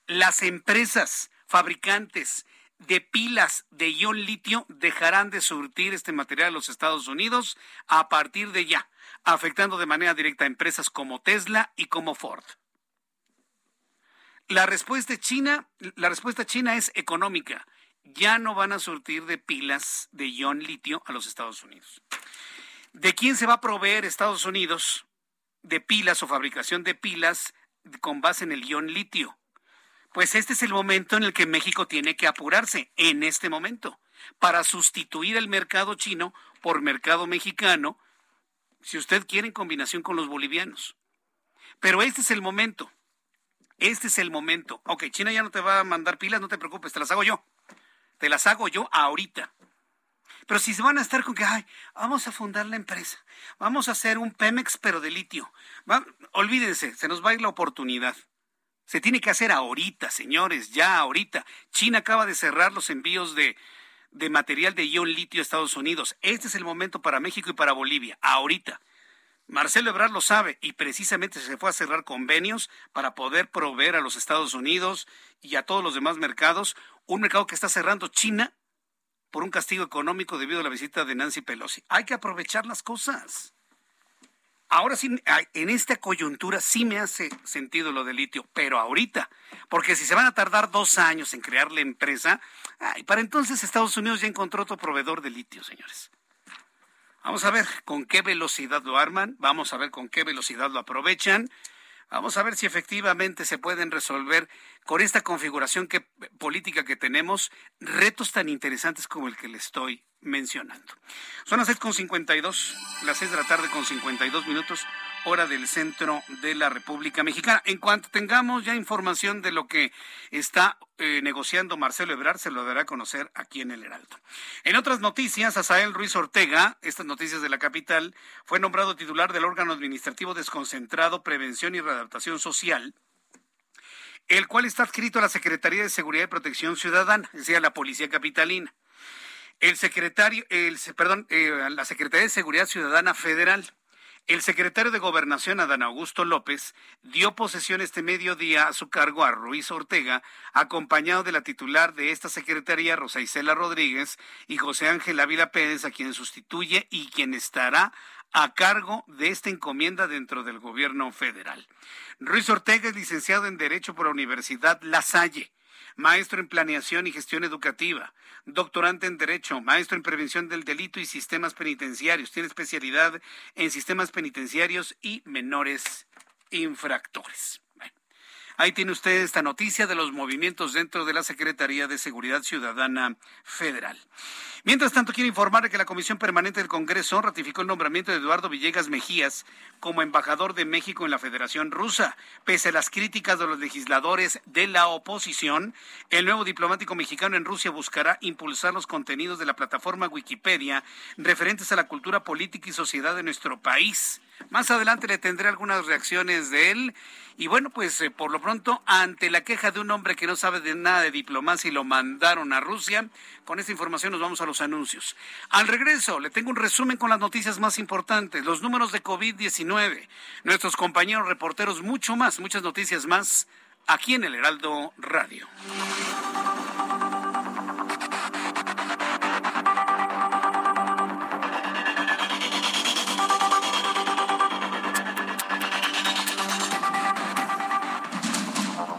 Las empresas fabricantes de pilas de ion litio dejarán de surtir este material a los Estados Unidos a partir de ya, afectando de manera directa a empresas como Tesla y como Ford. La respuesta china, la respuesta china es económica ya no van a surtir de pilas de ion litio a los Estados Unidos. ¿De quién se va a proveer Estados Unidos de pilas o fabricación de pilas con base en el ion litio? Pues este es el momento en el que México tiene que apurarse, en este momento, para sustituir el mercado chino por mercado mexicano, si usted quiere en combinación con los bolivianos. Pero este es el momento. Este es el momento. Ok, China ya no te va a mandar pilas, no te preocupes, te las hago yo. Te las hago yo ahorita. Pero si se van a estar con que, ay, vamos a fundar la empresa, vamos a hacer un Pemex pero de litio, olvídense, se nos va a ir la oportunidad. Se tiene que hacer ahorita, señores, ya ahorita. China acaba de cerrar los envíos de, de material de ion litio a Estados Unidos. Este es el momento para México y para Bolivia, ahorita. Marcelo Ebrard lo sabe y precisamente se fue a cerrar convenios para poder proveer a los Estados Unidos y a todos los demás mercados, un mercado que está cerrando China por un castigo económico debido a la visita de Nancy Pelosi. Hay que aprovechar las cosas. Ahora sí, en esta coyuntura sí me hace sentido lo del litio, pero ahorita, porque si se van a tardar dos años en crear la empresa, para entonces Estados Unidos ya encontró otro proveedor de litio, señores. Vamos a ver con qué velocidad lo arman, vamos a ver con qué velocidad lo aprovechan. Vamos a ver si efectivamente se pueden resolver con esta configuración que, política que tenemos retos tan interesantes como el que le estoy mencionando. Son las 6.52, las 6 de la tarde con 52 minutos hora del centro de la República Mexicana. En cuanto tengamos ya información de lo que está eh, negociando Marcelo Ebrard, se lo dará a conocer aquí en el Heraldo. En otras noticias, Asael Ruiz Ortega, estas noticias de la capital, fue nombrado titular del órgano administrativo desconcentrado Prevención y Readaptación Social el cual está adscrito a la Secretaría de Seguridad y Protección Ciudadana, es decir, a la Policía Capitalina. El secretario, el, perdón, eh, la Secretaría de Seguridad Ciudadana Federal el secretario de Gobernación, Adán Augusto López, dio posesión este mediodía a su cargo a Ruiz Ortega, acompañado de la titular de esta secretaría, Rosa Isela Rodríguez, y José Ángel Ávila Pérez, a quien sustituye y quien estará a cargo de esta encomienda dentro del gobierno federal. Ruiz Ortega es licenciado en Derecho por la Universidad La Salle maestro en Planeación y Gestión Educativa, doctorante en Derecho, maestro en Prevención del Delito y Sistemas Penitenciarios. Tiene especialidad en sistemas penitenciarios y menores infractores. Ahí tiene usted esta noticia de los movimientos dentro de la Secretaría de Seguridad Ciudadana Federal. Mientras tanto, quiero informarle que la Comisión Permanente del Congreso ratificó el nombramiento de Eduardo Villegas Mejías como embajador de México en la Federación Rusa. Pese a las críticas de los legisladores de la oposición, el nuevo diplomático mexicano en Rusia buscará impulsar los contenidos de la plataforma Wikipedia referentes a la cultura política y sociedad de nuestro país. Más adelante le tendré algunas reacciones de él. Y bueno, pues eh, por lo pronto, ante la queja de un hombre que no sabe de nada de diplomacia y lo mandaron a Rusia, con esta información nos vamos a los anuncios. Al regreso, le tengo un resumen con las noticias más importantes, los números de COVID-19, nuestros compañeros reporteros, mucho más, muchas noticias más, aquí en el Heraldo Radio.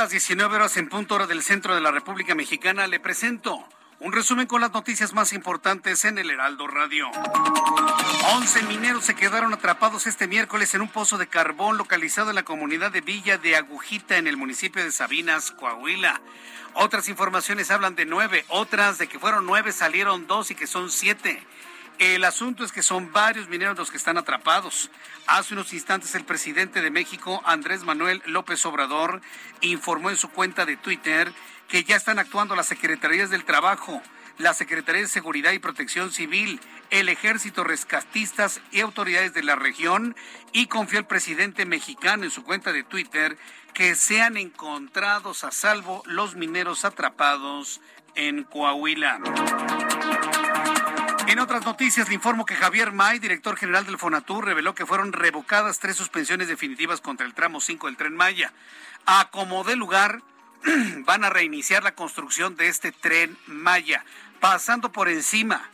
Las 19 horas en punto hora del centro de la República Mexicana. Le presento un resumen con las noticias más importantes en el Heraldo Radio. 11 mineros se quedaron atrapados este miércoles en un pozo de carbón localizado en la comunidad de Villa de Agujita en el municipio de Sabinas, Coahuila. Otras informaciones hablan de nueve, otras de que fueron nueve, salieron dos y que son siete. El asunto es que son varios mineros los que están atrapados. Hace unos instantes el presidente de México, Andrés Manuel López Obrador, informó en su cuenta de Twitter que ya están actuando las secretarías del trabajo, la Secretaría de Seguridad y Protección Civil, el Ejército Rescatistas y autoridades de la región y confió el presidente mexicano en su cuenta de Twitter que sean encontrados a salvo los mineros atrapados en Coahuila. En otras noticias, le informo que Javier May, director general del Fonatur, reveló que fueron revocadas tres suspensiones definitivas contra el tramo 5 del tren Maya. A como de lugar, van a reiniciar la construcción de este tren Maya, pasando por encima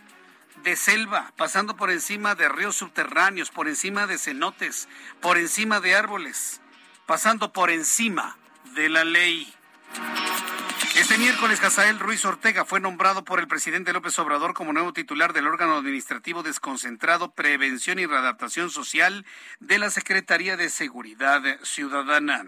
de selva, pasando por encima de ríos subterráneos, por encima de cenotes, por encima de árboles, pasando por encima de la ley. Este miércoles, Casael Ruiz Ortega fue nombrado por el presidente López Obrador como nuevo titular del órgano administrativo desconcentrado Prevención y Readaptación Social de la Secretaría de Seguridad Ciudadana.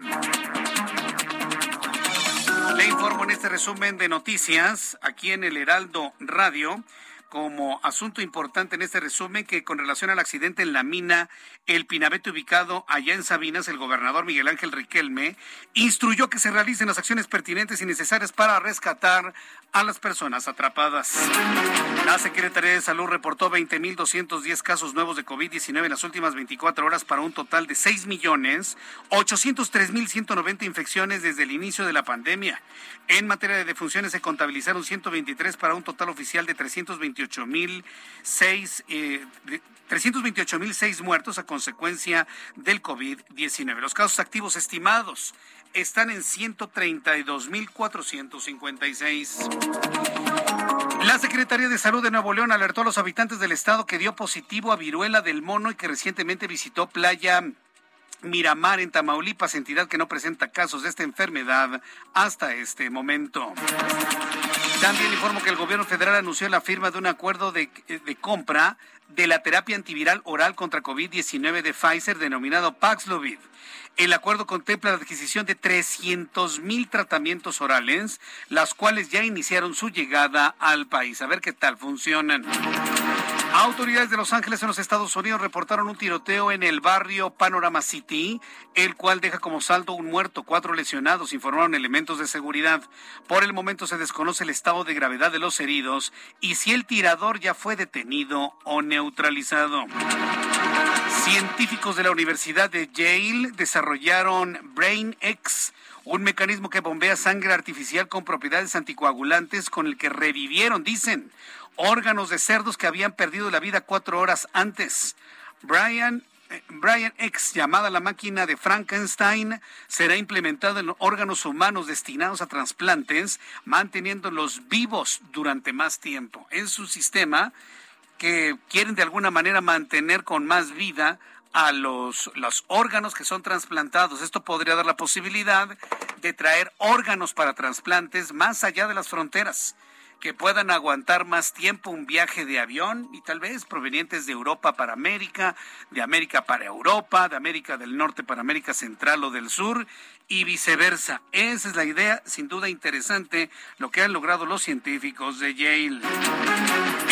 Le informo en este resumen de noticias aquí en el Heraldo Radio como asunto importante en este resumen que con relación al accidente en la mina El Pinabete ubicado allá en Sabinas, el gobernador Miguel Ángel Riquelme instruyó que se realicen las acciones pertinentes y necesarias para rescatar a las personas atrapadas. La Secretaría de Salud reportó 20.210 casos nuevos de COVID-19 en las últimas 24 horas para un total de 6.803.190 infecciones desde el inicio de la pandemia. En materia de defunciones se contabilizaron 123 para un total oficial de 328.006 eh, 328.006 muertos a consecuencia del COVID-19. Los casos activos estimados están en 132.456. La Secretaría de Salud de Nuevo León alertó a los habitantes del estado que dio positivo a viruela del mono y que recientemente visitó Playa Miramar en Tamaulipas, entidad que no presenta casos de esta enfermedad hasta este momento. También informo que el gobierno federal anunció la firma de un acuerdo de, de compra de la terapia antiviral oral contra COVID-19 de Pfizer denominado Paxlovid. El acuerdo contempla la adquisición de 300 mil tratamientos orales, las cuales ya iniciaron su llegada al país. A ver qué tal funcionan. Autoridades de Los Ángeles en los Estados Unidos reportaron un tiroteo en el barrio Panorama City, el cual deja como saldo un muerto, cuatro lesionados, informaron elementos de seguridad. Por el momento se desconoce el estado de gravedad de los heridos y si el tirador ya fue detenido o neutralizado. Científicos de la Universidad de Yale desarrollaron BrainX, un mecanismo que bombea sangre artificial con propiedades anticoagulantes con el que revivieron, dicen, órganos de cerdos que habían perdido la vida cuatro horas antes. Brian Brian X, llamada la máquina de Frankenstein, será implementada en órganos humanos destinados a trasplantes, manteniéndolos vivos durante más tiempo. Es un sistema que quieren de alguna manera mantener con más vida a los, los órganos que son trasplantados. Esto podría dar la posibilidad de traer órganos para trasplantes más allá de las fronteras que puedan aguantar más tiempo un viaje de avión y tal vez provenientes de Europa para América, de América para Europa, de América del Norte para América Central o del Sur y viceversa. Esa es la idea, sin duda interesante, lo que han logrado los científicos de Yale.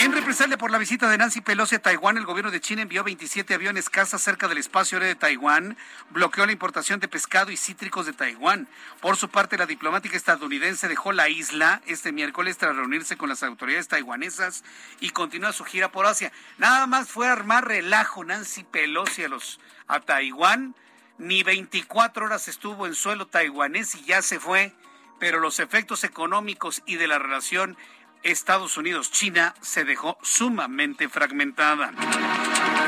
En represalia por la visita de Nancy Pelosi a Taiwán, el gobierno de China envió 27 aviones caza cerca del espacio aéreo de Taiwán, bloqueó la importación de pescado y cítricos de Taiwán. Por su parte, la diplomática estadounidense dejó la isla este miércoles tras reunirse con las autoridades taiwanesas y continúa su gira por Asia. Nada más fue a armar relajo Nancy Pelosi a, los, a Taiwán ni 24 horas estuvo en suelo taiwanés y ya se fue, pero los efectos económicos y de la relación Estados Unidos-China se dejó sumamente fragmentada.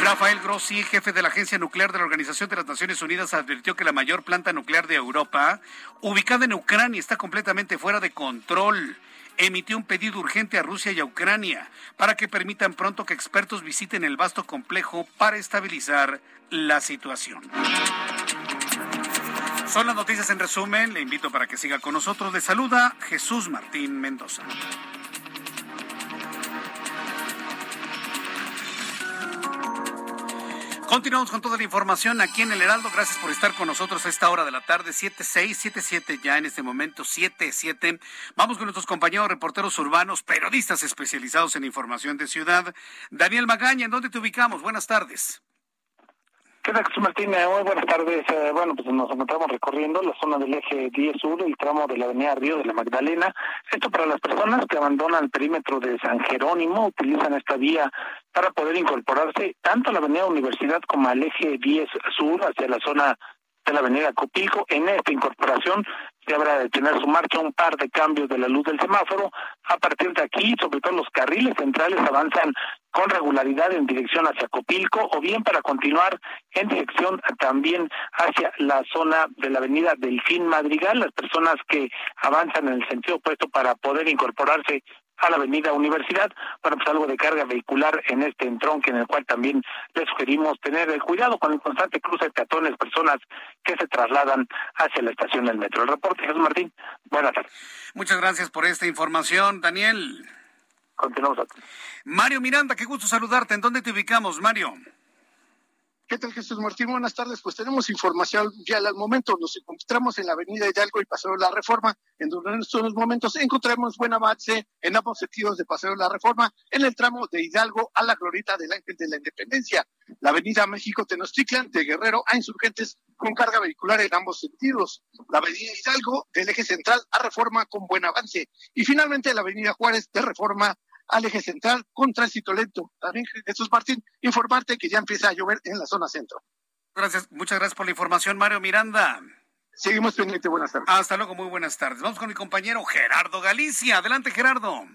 Rafael Grossi, jefe de la Agencia Nuclear de la Organización de las Naciones Unidas, advirtió que la mayor planta nuclear de Europa, ubicada en Ucrania, está completamente fuera de control emitió un pedido urgente a Rusia y a Ucrania para que permitan pronto que expertos visiten el vasto complejo para estabilizar la situación. Son las noticias en resumen. Le invito para que siga con nosotros. Le saluda Jesús Martín Mendoza. Continuamos con toda la información aquí en el Heraldo. Gracias por estar con nosotros a esta hora de la tarde, 7-6, 7-7 ya en este momento, 7-7. Vamos con nuestros compañeros reporteros urbanos, periodistas especializados en información de ciudad. Daniel Magaña, ¿en dónde te ubicamos? Buenas tardes. ¿Qué Jesús Martín? Eh, muy buenas tardes. Eh, bueno, pues nos encontramos recorriendo la zona del eje 10 sur, el tramo de la avenida Río de la Magdalena. Esto para las personas que abandonan el perímetro de San Jerónimo, utilizan esta vía para poder incorporarse tanto a la avenida Universidad como al eje 10 sur, hacia la zona de la avenida Copilco. En esta incorporación se habrá de tener su marcha un par de cambios de la luz del semáforo. A partir de aquí, sobre todo los carriles centrales avanzan con regularidad en dirección hacia Copilco o bien para continuar en dirección también hacia la zona de la avenida Delfín Madrigal, las personas que avanzan en el sentido opuesto para poder incorporarse a la avenida Universidad. Bueno, pues algo de carga vehicular en este entronque en el cual también les sugerimos tener cuidado con el constante cruce de peatones, personas que se trasladan hacia la estación del metro. El reporte, Jesús Martín. Buenas tardes. Muchas gracias por esta información, Daniel. Continuamos. Mario Miranda, qué gusto saludarte. ¿En dónde te ubicamos, Mario? ¿Qué tal, Jesús Martín? Buenas tardes. Pues tenemos información ya al momento. Nos encontramos en la avenida Hidalgo y Paseo de la Reforma, en donde en estos momentos encontramos buen avance en ambos sentidos de Paseo de la Reforma, en el tramo de Hidalgo a la Glorita del Ángel de la Independencia. La avenida México Tenochtitlan de Guerrero a Insurgentes con carga vehicular en ambos sentidos. La avenida Hidalgo del eje central a Reforma con buen avance. Y finalmente la avenida Juárez de Reforma al eje central con tránsito lento. También, Jesús Martín, informarte que ya empieza a llover en la zona centro. Gracias, muchas gracias por la información, Mario Miranda. Seguimos pendiente, buenas tardes. Hasta luego, muy buenas tardes. Vamos con mi compañero Gerardo Galicia. Adelante, Gerardo.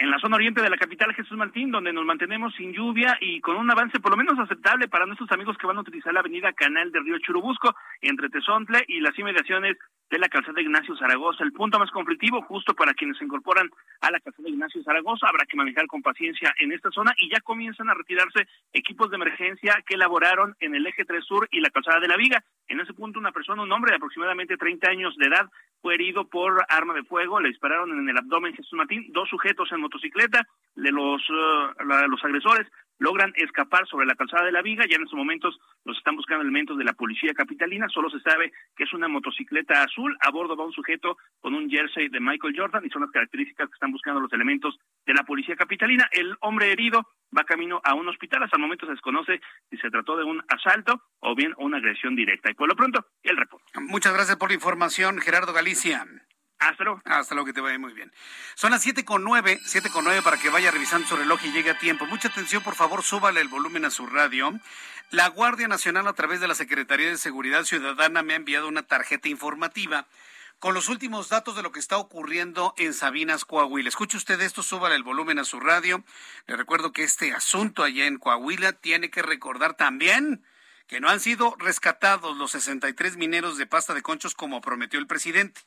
En la zona oriente de la capital Jesús Martín, donde nos mantenemos sin lluvia y con un avance por lo menos aceptable para nuestros amigos que van a utilizar la avenida Canal del Río Churubusco entre Tezontle y las inmediaciones de la calzada Ignacio Zaragoza. El punto más conflictivo, justo para quienes se incorporan a la calzada Ignacio Zaragoza, habrá que manejar con paciencia en esta zona y ya comienzan a retirarse equipos de emergencia que elaboraron en el eje 3 Sur y la calzada de la Viga. En ese punto, una persona, un hombre de aproximadamente 30 años de edad, fue herido por arma de fuego, le dispararon en el abdomen Jesús Martín, dos sujetos en motocicleta, de los, uh, los agresores logran escapar sobre la calzada de la viga. Ya en estos momentos los están buscando elementos de la policía capitalina. Solo se sabe que es una motocicleta azul. A bordo va un sujeto con un jersey de Michael Jordan y son las características que están buscando los elementos de la policía capitalina. El hombre herido va camino a un hospital. Hasta el momento se desconoce si se trató de un asalto o bien una agresión directa. Y por lo pronto, el reporte. Muchas gracias por la información, Gerardo Galicia. Hasta luego. Hasta luego, que te vaya muy bien. Son las siete con nueve, siete con nueve para que vaya revisando su reloj y llegue a tiempo. Mucha atención, por favor, súbale el volumen a su radio. La Guardia Nacional, a través de la Secretaría de Seguridad Ciudadana, me ha enviado una tarjeta informativa con los últimos datos de lo que está ocurriendo en Sabinas, Coahuila. Escuche usted esto, súbale el volumen a su radio. Le recuerdo que este asunto allá en Coahuila tiene que recordar también que no han sido rescatados los 63 mineros de pasta de conchos como prometió el presidente.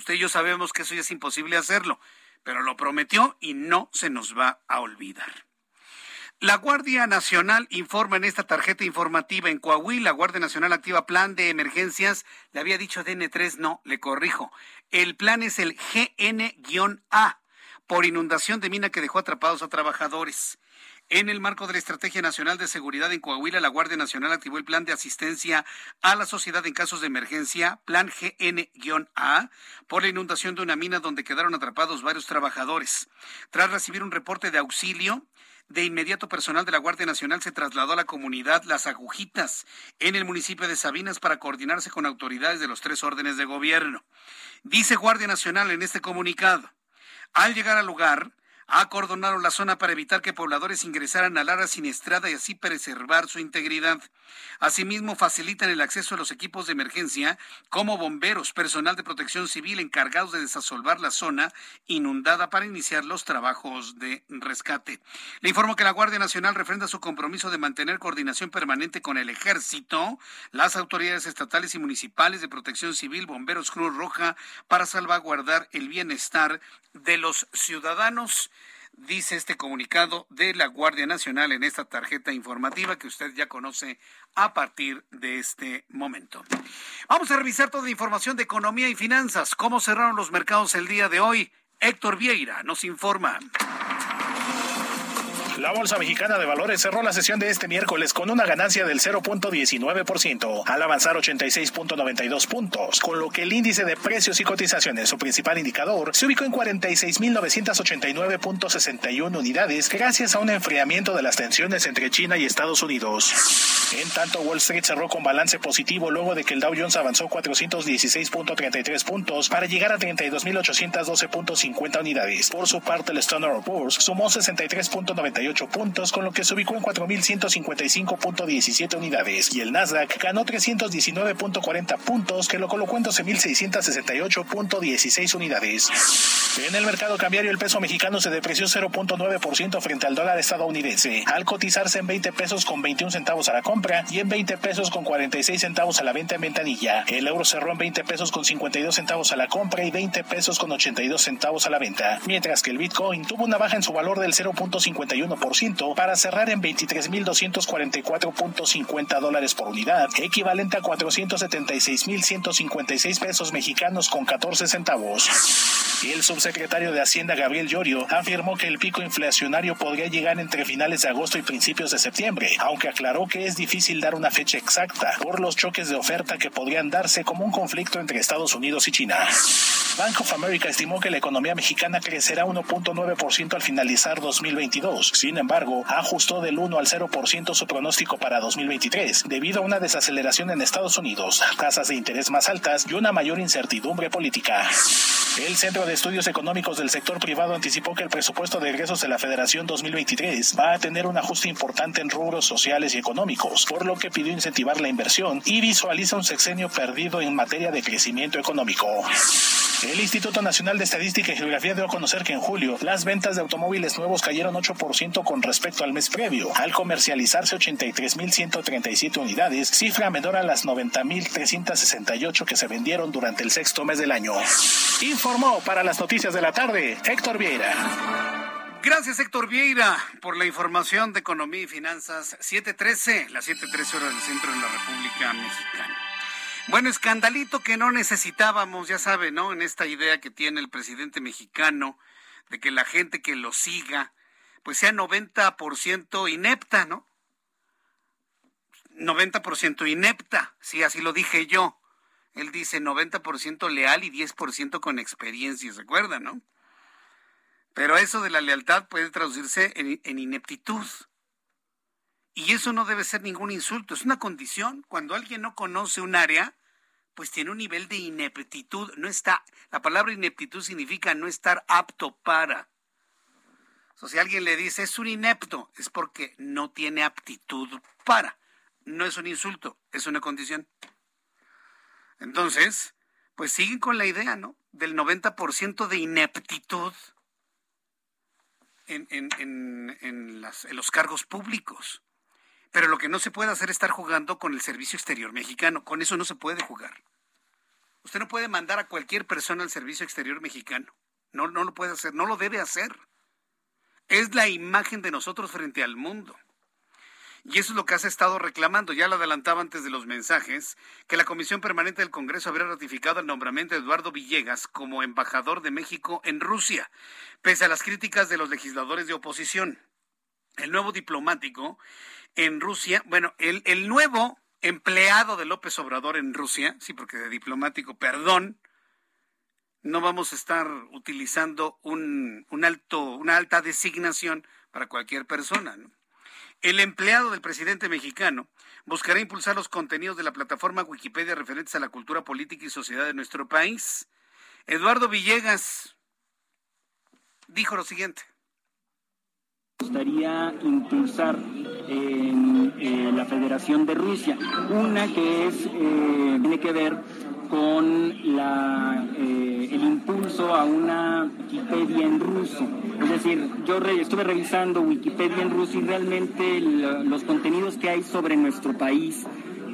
Usted y yo sabemos que eso ya es imposible hacerlo, pero lo prometió y no se nos va a olvidar. La Guardia Nacional informa en esta tarjeta informativa en Coahuila. La Guardia Nacional activa plan de emergencias. Le había dicho DN3, no, le corrijo. El plan es el GN-A por inundación de mina que dejó atrapados a trabajadores. En el marco de la Estrategia Nacional de Seguridad en Coahuila, la Guardia Nacional activó el plan de asistencia a la sociedad en casos de emergencia, Plan GN-A, por la inundación de una mina donde quedaron atrapados varios trabajadores. Tras recibir un reporte de auxilio, de inmediato personal de la Guardia Nacional se trasladó a la comunidad Las Agujitas, en el municipio de Sabinas, para coordinarse con autoridades de los tres órdenes de gobierno. Dice Guardia Nacional en este comunicado. Al llegar al lugar, acordonaron la zona para evitar que pobladores ingresaran al área siniestrada y así preservar su integridad. Asimismo, facilitan el acceso a los equipos de emergencia como bomberos, personal de protección civil encargados de desasolvar la zona inundada para iniciar los trabajos de rescate. Le informo que la Guardia Nacional refrenda su compromiso de mantener coordinación permanente con el Ejército, las autoridades estatales y municipales de protección civil, bomberos Cruz Roja, para salvaguardar el bienestar de los ciudadanos dice este comunicado de la Guardia Nacional en esta tarjeta informativa que usted ya conoce a partir de este momento. Vamos a revisar toda la información de economía y finanzas. ¿Cómo cerraron los mercados el día de hoy? Héctor Vieira nos informa. La Bolsa Mexicana de Valores cerró la sesión de este miércoles con una ganancia del 0.19% al avanzar 86.92 puntos, con lo que el índice de precios y cotizaciones, su principal indicador, se ubicó en 46.989.61 unidades gracias a un enfriamiento de las tensiones entre China y Estados Unidos. En tanto, Wall Street cerró con balance positivo luego de que el Dow Jones avanzó 416.33 puntos para llegar a 32.812.50 unidades. Por su parte, el Standard Poor's sumó 63.98 puntos, con lo que se ubicó en 4.155.17 unidades, y el Nasdaq ganó 319.40 puntos, que lo colocó en 12.668.16 unidades. En el mercado cambiario, el peso mexicano se depreció 0.9% frente al dólar estadounidense, al cotizarse en 20 pesos con 21 centavos a la compra y en 20 pesos con 46 centavos a la venta en ventanilla. El euro cerró en 20 pesos con 52 centavos a la compra y 20 pesos con 82 centavos a la venta, mientras que el Bitcoin tuvo una baja en su valor del 0.51% para cerrar en 23.244.50 dólares por unidad, equivalente a 476.156 pesos mexicanos con 14 centavos. El subsecretario de Hacienda Gabriel Llorio afirmó que el pico inflacionario podría llegar entre finales de agosto y principios de septiembre, aunque aclaró que es difícil dar una fecha exacta por los choques de oferta que podrían darse como un conflicto entre Estados Unidos y China. Bank of America estimó que la economía mexicana crecerá 1.9% al finalizar 2022. Sin embargo, ajustó del 1 al 0% su pronóstico para 2023 debido a una desaceleración en Estados Unidos, tasas de interés más altas y una mayor incertidumbre política. El Centro de Estudios Económicos del Sector Privado anticipó que el presupuesto de egresos de la Federación 2023 va a tener un ajuste importante en rubros sociales y económicos, por lo que pidió incentivar la inversión y visualiza un sexenio perdido en materia de crecimiento económico. El Instituto Nacional de Estadística y Geografía dio a conocer que en julio las ventas de automóviles nuevos cayeron 8% con respecto al mes previo, al comercializarse 83.137 unidades, cifra menor a las 90.368 que se vendieron durante el sexto mes del año. Informó para las noticias de la tarde Héctor Vieira. Gracias, Héctor Vieira, por la información de Economía y Finanzas 713, las 713 horas del centro de la República Mexicana. Bueno, escandalito que no necesitábamos, ya sabe, ¿no? En esta idea que tiene el presidente mexicano de que la gente que lo siga, pues sea 90% inepta, ¿no? 90% inepta, sí, así lo dije yo. Él dice 90% leal y 10% con experiencia, ¿se acuerdan, no? Pero eso de la lealtad puede traducirse en, en, ineptitud. Y eso no debe ser ningún insulto, es una condición. Cuando alguien no conoce un área, pues tiene un nivel de ineptitud. No está, la palabra ineptitud significa no estar apto para. O sea, si alguien le dice es un inepto, es porque no tiene aptitud para. No es un insulto, es una condición. Entonces, pues siguen con la idea, ¿no? Del 90% de ineptitud en, en, en, en, los cargos públicos. Pero lo que no se puede hacer es estar jugando con el servicio exterior mexicano. Con eso no se puede jugar. Usted no puede mandar a cualquier persona al servicio exterior mexicano. No, no lo puede hacer, no lo debe hacer. Es la imagen de nosotros frente al mundo. Y eso es lo que has estado reclamando. Ya lo adelantaba antes de los mensajes, que la Comisión Permanente del Congreso habría ratificado el nombramiento de Eduardo Villegas como embajador de México en Rusia, pese a las críticas de los legisladores de oposición. El nuevo diplomático en Rusia, bueno, el, el nuevo empleado de López Obrador en Rusia, sí, porque de diplomático, perdón, no vamos a estar utilizando un, un alto, una alta designación para cualquier persona. El empleado del presidente mexicano buscará impulsar los contenidos de la plataforma Wikipedia referentes a la cultura política y sociedad de nuestro país. Eduardo Villegas dijo lo siguiente. Gustaría impulsar en eh, la Federación de Rusia. Una que es, eh, tiene que ver con la, eh, el impulso a una Wikipedia en ruso. Es decir, yo estuve revisando Wikipedia en ruso y realmente los contenidos que hay sobre nuestro país,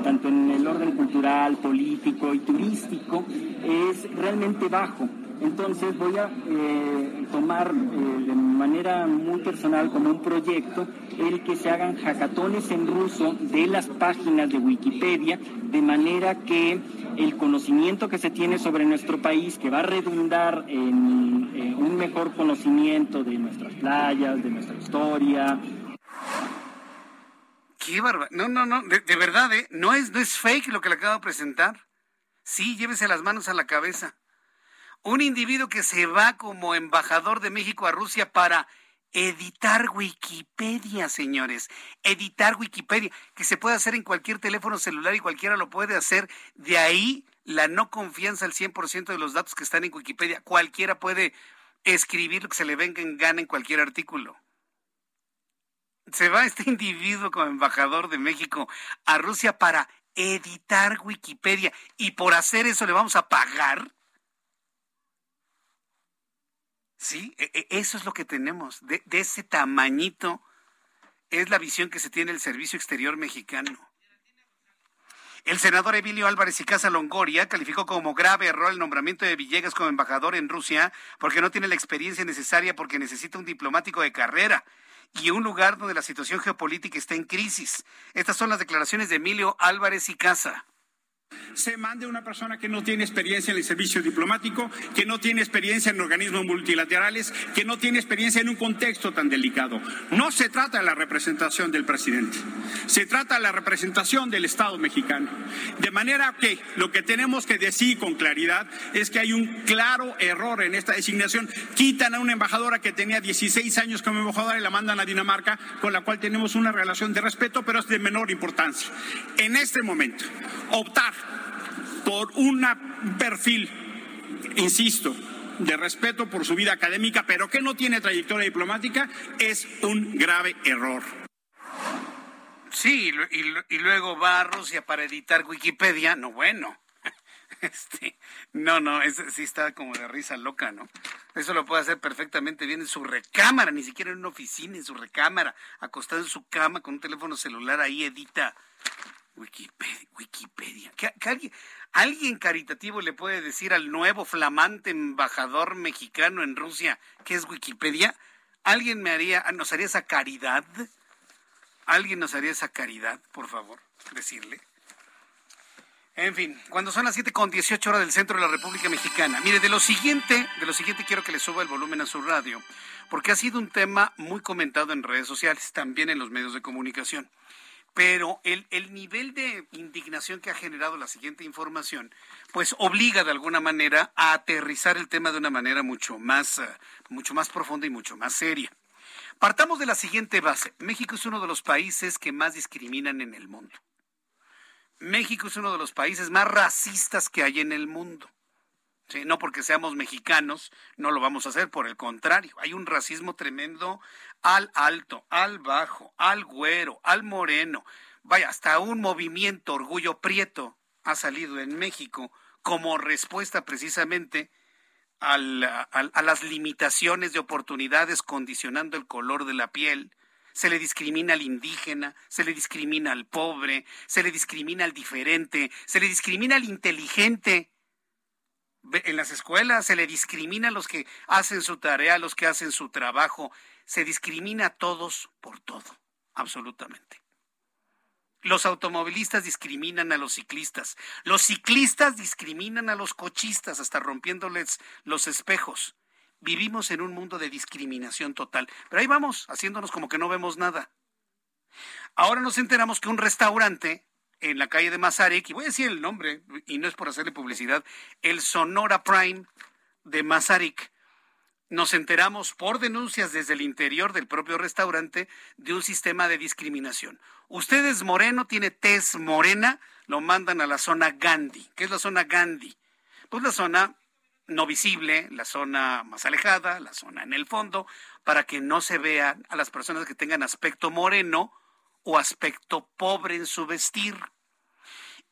tanto en el orden cultural, político y turístico, es realmente bajo. Entonces voy a eh, tomar eh, de manera muy personal como un proyecto el que se hagan hackatones en ruso de las páginas de Wikipedia, de manera que el conocimiento que se tiene sobre nuestro país, que va a redundar en, en un mejor conocimiento de nuestras playas, de nuestra historia, Qué barba. No, no, no, de, de verdad, ¿eh? No es, no es fake lo que le acabo de presentar. Sí, llévese las manos a la cabeza. Un individuo que se va como embajador de México a Rusia para editar Wikipedia, señores. Editar Wikipedia, que se puede hacer en cualquier teléfono celular y cualquiera lo puede hacer. De ahí la no confianza al 100% de los datos que están en Wikipedia. Cualquiera puede escribir lo que se le venga en gana en cualquier artículo. Se va este individuo como embajador de México a Rusia para editar Wikipedia y por hacer eso le vamos a pagar. Sí, e, e, eso es lo que tenemos. De, ese tamañito es la visión que se tiene el Servicio Exterior Mexicano. El senador Emilio Álvarez y Casa Longoria calificó como grave error el nombramiento de Villegas como embajador en Rusia porque no tiene la experiencia necesaria porque necesita un diplomático de carrera y un lugar donde la situación geopolítica está en crisis. Estas son las declaraciones de Emilio Álvarez y Casa se mande una persona que no tiene experiencia en el servicio diplomático, que no tiene experiencia en organismos multilaterales, que no tiene experiencia en un contexto tan delicado. No se trata de la representación del presidente, se trata de la representación del Estado mexicano. De manera que lo que tenemos que decir con claridad es que hay un claro error en esta designación. Quitan a una embajadora que tenía 16 años como embajadora y la mandan a Dinamarca, con la cual tenemos una relación de respeto, pero es de menor importancia. En este momento, optar por un perfil, insisto, de respeto por su vida académica, pero que no tiene trayectoria diplomática, es un grave error. Sí, y, luego va a Rusia para editar Wikipedia, no bueno. Este, no, no, sí está como de risa loca, ¿no? Eso lo puede hacer perfectamente bien en su recámara, ni siquiera en una oficina, en su recámara, acostado en su cama con un teléfono celular, ahí edita Wikipedia. Wikipedia. alguien, alguien, caritativo le puede decir al nuevo flamante embajador mexicano en Rusia qué es Wikipedia? ¿Alguien me haría, nos haría esa caridad? ¿Alguien nos haría esa caridad, por favor, decirle? En fin, cuando son las 7 con 18 horas del centro de la República Mexicana. Mire, de lo siguiente, de lo siguiente quiero que le suba el volumen a su radio, porque ha sido un tema muy comentado en redes sociales, también en los medios de comunicación. Pero el, el nivel de indignación que ha generado la siguiente información, pues obliga de alguna manera a aterrizar el tema de una manera mucho más, eh, mucho más profunda y mucho más seria. Partamos de la siguiente base. México es uno de los países que más discriminan en el mundo. México es uno de los países más racistas que hay en el mundo. No porque seamos mexicanos, no lo vamos a hacer, por el contrario, hay un racismo tremendo al alto, al bajo, al güero, al moreno. Vaya, hasta un movimiento orgullo prieto ha salido en México como respuesta precisamente a las limitaciones de oportunidades condicionando el color de la piel. Se le discrimina al indígena, se le discrimina al pobre, se le discrimina al diferente, se le discrimina al inteligente en las escuelas se le discrimina a los que hacen su tarea, a los que hacen su trabajo, se discrimina a todos por todo, absolutamente. Los automovilistas discriminan a los ciclistas, los ciclistas discriminan a los cochistas hasta rompiéndoles los espejos. Vivimos en un mundo de discriminación total, pero ahí vamos, haciéndonos como que no vemos nada. Ahora nos enteramos que un restaurante en la calle de Mazarik, y voy a decir el nombre, y no es por hacerle publicidad, el Sonora Prime de Mazarik. Nos enteramos por denuncias desde el interior del propio restaurante de un sistema de discriminación. Usted es moreno, tiene tez morena, lo mandan a la zona Gandhi. ¿Qué es la zona Gandhi? Pues la zona no visible, la zona más alejada, la zona en el fondo, para que no se vean a las personas que tengan aspecto moreno o aspecto pobre en su vestir.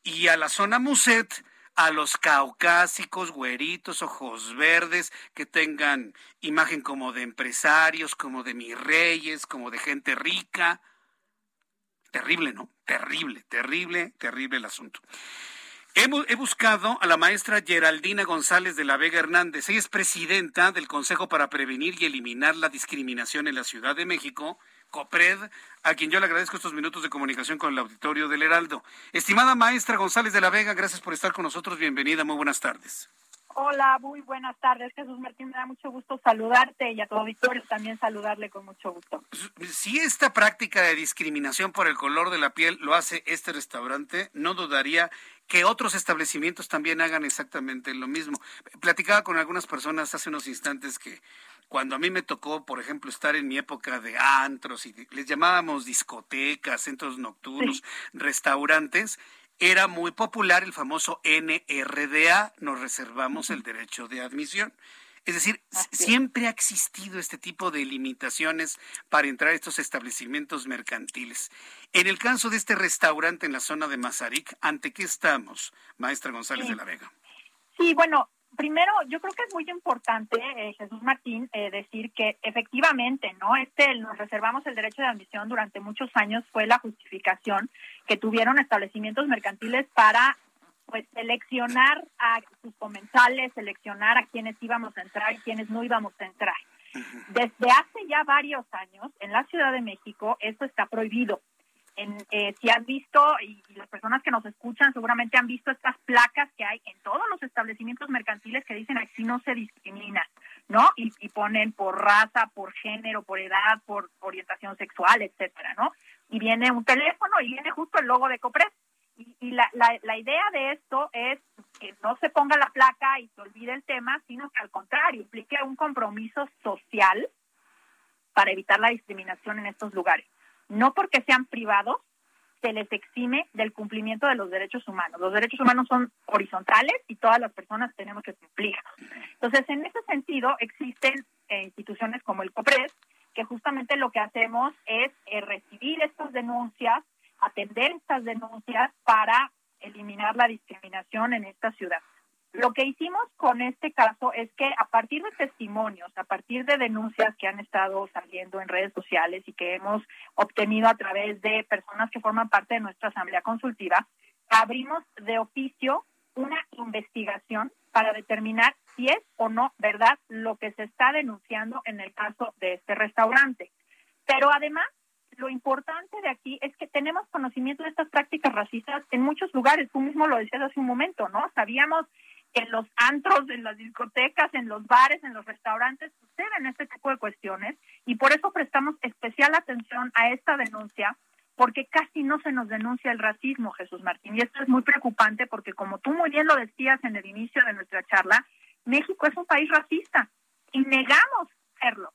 Y a la zona Muset, a los caucásicos, güeritos, ojos verdes, que tengan imagen como de empresarios, como de mis reyes, como de gente rica. Terrible, ¿no? Terrible, terrible, terrible el asunto. He, buscado a la maestra Geraldina González de la Vega Hernández. Ella es presidenta del Consejo para Prevenir y Eliminar la Discriminación en la Ciudad de México COPRED, a quien yo le agradezco estos minutos de comunicación con el auditorio del Heraldo. Estimada maestra González de la Vega, gracias por estar con nosotros. Bienvenida, muy buenas tardes. Hola, muy buenas tardes, Jesús Martín. Me da mucho gusto saludarte y a tu auditorio también saludarle con mucho gusto. Si esta práctica de discriminación por el color de la piel lo hace este restaurante, no dudaría que otros establecimientos también hagan exactamente lo mismo. Platicaba con algunas personas hace unos instantes que cuando a mí me tocó, por ejemplo, estar en mi época de antros y les llamábamos discotecas, centros nocturnos, restaurantes, era muy popular el famoso NRDA, nos reservamos el derecho de admisión. Es decir, siempre ha existido este tipo de limitaciones para entrar a estos establecimientos mercantiles. En el caso de este restaurante en la zona de Mazarik, ¿ante qué estamos, maestra González de la Vega? Sí, bueno, primero, yo creo que es muy importante, eh, Jesús Martín, eh, decir que efectivamente, ¿no? Este, nos reservamos el derecho de admisión durante muchos años, fue la justificación que tuvieron establecimientos mercantiles para pues seleccionar a sus comensales, seleccionar a quienes íbamos a entrar y quienes no íbamos a entrar. Desde hace ya varios años, en la Ciudad de México, esto está prohibido. En, eh, si has visto, y, las personas que nos escuchan seguramente han visto estas placas que hay en todos los establecimientos mercantiles que dicen aquí no se discrimina, ¿no? Y, y ponen por raza, por género, por edad, por orientación sexual, etcétera, ¿no? Y viene un teléfono y viene justo el logo de Copres y, la, la, idea de esto es que no se ponga la placa y se olvide el tema, sino que al contrario, implique un compromiso social para evitar la discriminación en estos lugares. No porque sean privados, se les exime del cumplimiento de los derechos humanos. Los derechos humanos son horizontales y todas las personas tenemos que cumplirlos. Entonces, en ese sentido, existen eh, instituciones como el COPRES, que justamente lo que hacemos es eh, recibir estas denuncias, atender estas denuncias para eliminar la discriminación en esta ciudad. Lo que hicimos con este caso es que a partir de testimonios, a partir de denuncias que han estado saliendo en redes sociales y que hemos obtenido a través de personas que forman parte de nuestra asamblea consultiva, abrimos de oficio una investigación para determinar si es o no verdad lo que se está denunciando en el caso de este restaurante. Pero además lo importante de aquí es que tenemos conocimiento de estas prácticas racistas en muchos lugares. Tú mismo lo decías hace un momento, ¿no? Sabíamos en los antros, en las discotecas, en los bares, en los restaurantes suceden este tipo de cuestiones y por eso prestamos especial atención a esta denuncia porque casi no se nos denuncia el racismo, Jesús Martín. Y esto es muy preocupante porque, como tú muy bien lo decías en el inicio de nuestra charla, México es un país racista y negamos serlo.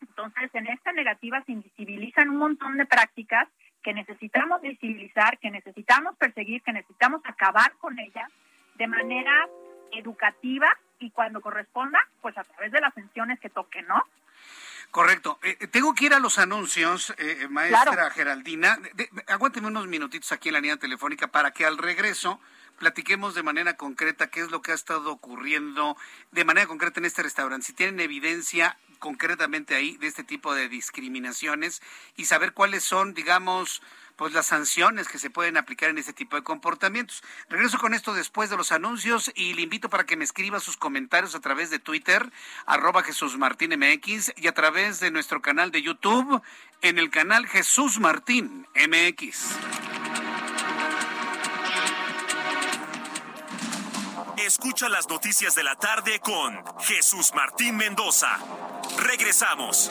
Entonces, en esta negativa se invisibilizan un montón de prácticas que necesitamos visibilizar, que necesitamos perseguir, que necesitamos acabar con ellas de manera educativa y cuando corresponda, pues a través de las sanciones que toquen, ¿no? Correcto. Eh, eh, tengo que ir a los anuncios, eh, maestra Geraldina. aguánteme unos minutitos aquí en la línea telefónica para que al regreso platiquemos de manera concreta qué es lo que ha estado ocurriendo de manera concreta en este restaurante. Si tienen evidencia concretamente ahí de este tipo de discriminaciones y saber cuáles son, digamos, pues las sanciones que se pueden aplicar en este tipo de comportamientos. Regreso con esto después de los anuncios y le invito para que me escriba sus comentarios a través de Twitter, arroba Jesús Martín y a través de nuestro canal de YouTube en el canal Jesús Martín MX. Escucha las noticias de la tarde con Jesús Martín Mendoza. Regresamos.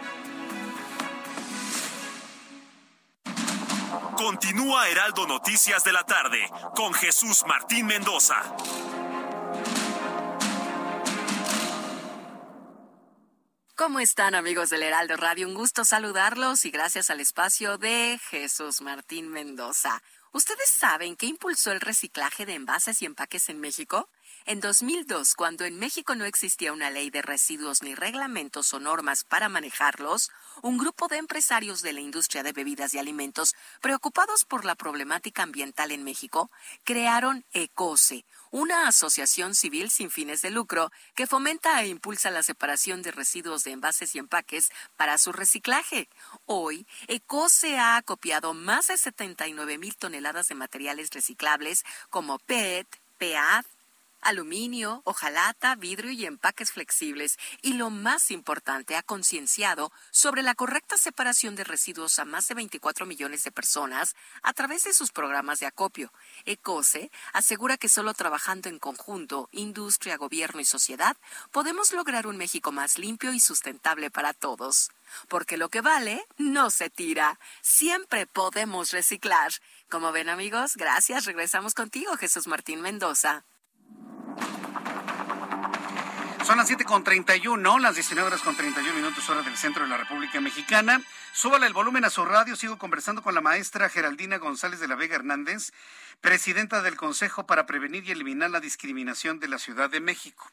Continúa Heraldo Noticias de la tarde con Jesús Martín Mendoza. ¿Cómo están amigos del Heraldo Radio? Un gusto saludarlos y gracias al espacio de Jesús Martín Mendoza. ¿Ustedes saben qué impulsó el reciclaje de envases y empaques en México? En 2002, cuando en México no existía una ley de residuos ni reglamentos o normas para manejarlos, un grupo de empresarios de la industria de bebidas y alimentos, preocupados por la problemática ambiental en México, crearon ECOSE, una asociación civil sin fines de lucro que fomenta e impulsa la separación de residuos de envases y empaques para su reciclaje. Hoy, ECOSE ha acopiado más de 79 mil toneladas de materiales reciclables como PET, PEAD, aluminio, hojalata, vidrio y empaques flexibles. Y lo más importante, ha concienciado sobre la correcta separación de residuos a más de 24 millones de personas a través de sus programas de acopio. ECOSE asegura que solo trabajando en conjunto, industria, gobierno y sociedad, podemos lograr un México más limpio y sustentable para todos. Porque lo que vale no se tira. Siempre podemos reciclar. Como ven amigos, gracias. Regresamos contigo, Jesús Martín Mendoza. Son las 7 con 31, las 19 horas con 31 minutos hora del centro de la República Mexicana. Súbale el volumen a su radio. Sigo conversando con la maestra Geraldina González de la Vega Hernández, presidenta del Consejo para Prevenir y Eliminar la Discriminación de la Ciudad de México.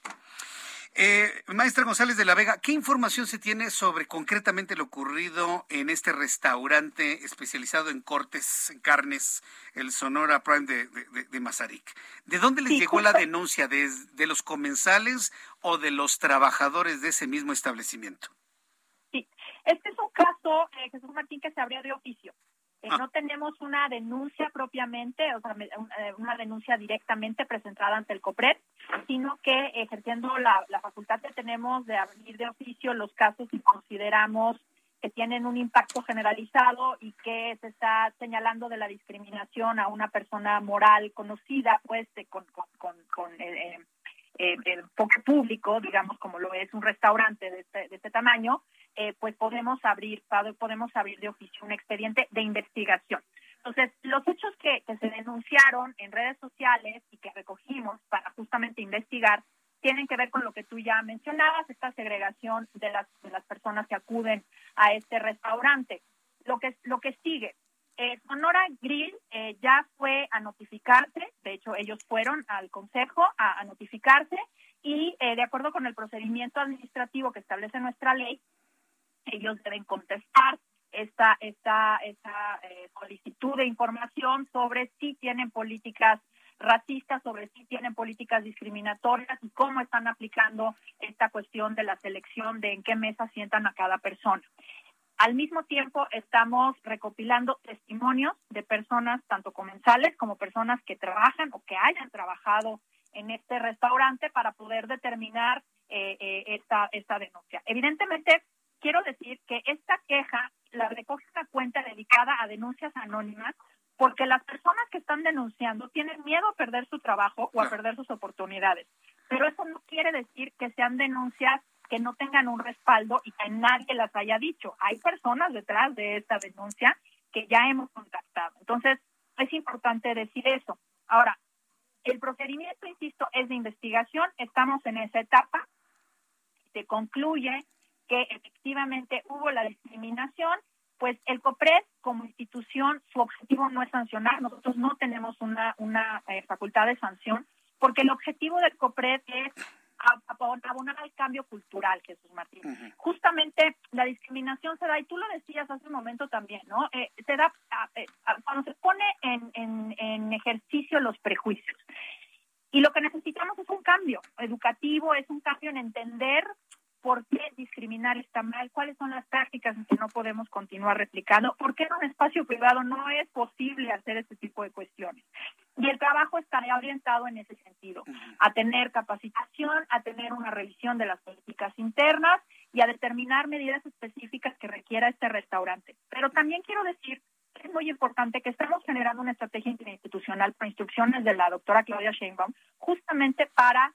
Eh, maestra González de la Vega, ¿qué información se tiene sobre concretamente lo ocurrido en este restaurante especializado en cortes, en carnes, el Sonora Prime de, de, Mazarik? ¿De dónde les llegó la denuncia? ¿De, ¿De los comensales o de los trabajadores de ese mismo establecimiento? Sí, este es un caso, eh, Jesús Martín, que se abrió de oficio. Eh. No tenemos una denuncia propiamente, o sea, eh, una denuncia directamente presentada ante el COPRED, sino que ejerciendo la, facultad que tenemos de abrir de oficio los casos que consideramos que tienen un impacto generalizado y que se está señalando de la discriminación a una persona moral conocida, pues, con, con, con, eh, el poco público, digamos, como lo es un restaurante de este, de este tamaño, eh, pues podemos abrir, podemos abrir de oficio un expediente de investigación. Entonces, los hechos que, se denunciaron en redes sociales y que recogimos para justamente investigar tienen que ver con lo que tú ya mencionabas, esta segregación de las, de las personas que acuden a este restaurante. Lo que, lo que sigue, eh, Sonora Grill eh, ya fue a notificarse, de hecho ellos fueron al consejo a, notificarse y de acuerdo con el procedimiento administrativo que establece nuestra ley, ellos deben contestar esta, esta, esta eh, solicitud de información sobre si tienen políticas racistas, sobre si tienen políticas discriminatorias y cómo están aplicando esta cuestión de la selección de en qué mesa sientan a cada persona. Al mismo tiempo, estamos recopilando testimonios de personas, tanto comensales como personas que trabajan o que hayan trabajado en este restaurante para poder determinar eh, eh, esta, esta denuncia. Evidentemente, quiero decir que esta queja la recoge una cuenta dedicada a denuncias anónimas porque las personas que están denunciando tienen miedo a perder su trabajo o a perder sus oportunidades. Pero eso no quiere decir que sean denuncias que no tengan un respaldo y que nadie las haya dicho. Hay personas detrás de esta denuncia que ya hemos contactado. Entonces, es importante decir eso. Ahora, el procedimiento, insisto, es de investigación. Estamos en esa etapa. Se concluye que efectivamente hubo la discriminación, pues el COPRED como institución, su objetivo no es sancionar, nosotros no tenemos una, eh, facultad de sanción, porque el objetivo del COPRED es abonar al cambio cultural, Jesús Martín. Justamente la discriminación se da, y tú lo decías hace un momento también, ¿no? Eh, se da eh, cuando se pone en, en, en ejercicio los prejuicios. Y lo que necesitamos es un cambio educativo, es un cambio en entender por qué discriminar está mal, cuáles son las prácticas en que no podemos continuar replicando, por qué en un espacio privado no es posible hacer este tipo de cuestiones. Y el trabajo estaría orientado en ese sentido, a tener capacitación, a tener una revisión de las políticas internas y a determinar medidas específicas que requiera este restaurante. Pero también quiero decir que es muy importante que estamos generando una estrategia interinstitucional por instrucciones de la doctora Claudia Sheinbaum, justamente para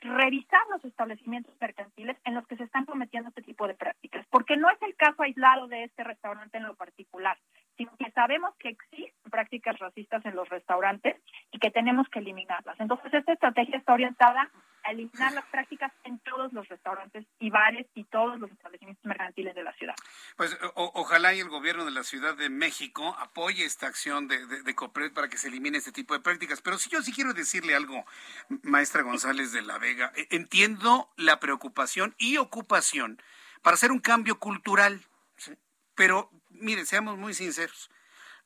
revisar los establecimientos mercantiles en los que se están cometiendo este tipo de prácticas, porque no es el caso aislado de este restaurante en lo particular, sino que sabemos que existen prácticas racistas en los restaurantes y que tenemos que eliminarlas. Entonces, esta estrategia está orientada a eliminar las prácticas en todos los restaurantes y bares y todos los establecimientos mercantiles de la ciudad. Pues ojalá y el gobierno de la Ciudad de México apoye esta acción de, de, COPRED para que se elimine este tipo de prácticas. Pero si yo sí quiero decirle algo, maestra González de la Vega, e, entiendo la preocupación y ocupación para hacer un cambio cultural, pero mire, seamos muy sinceros.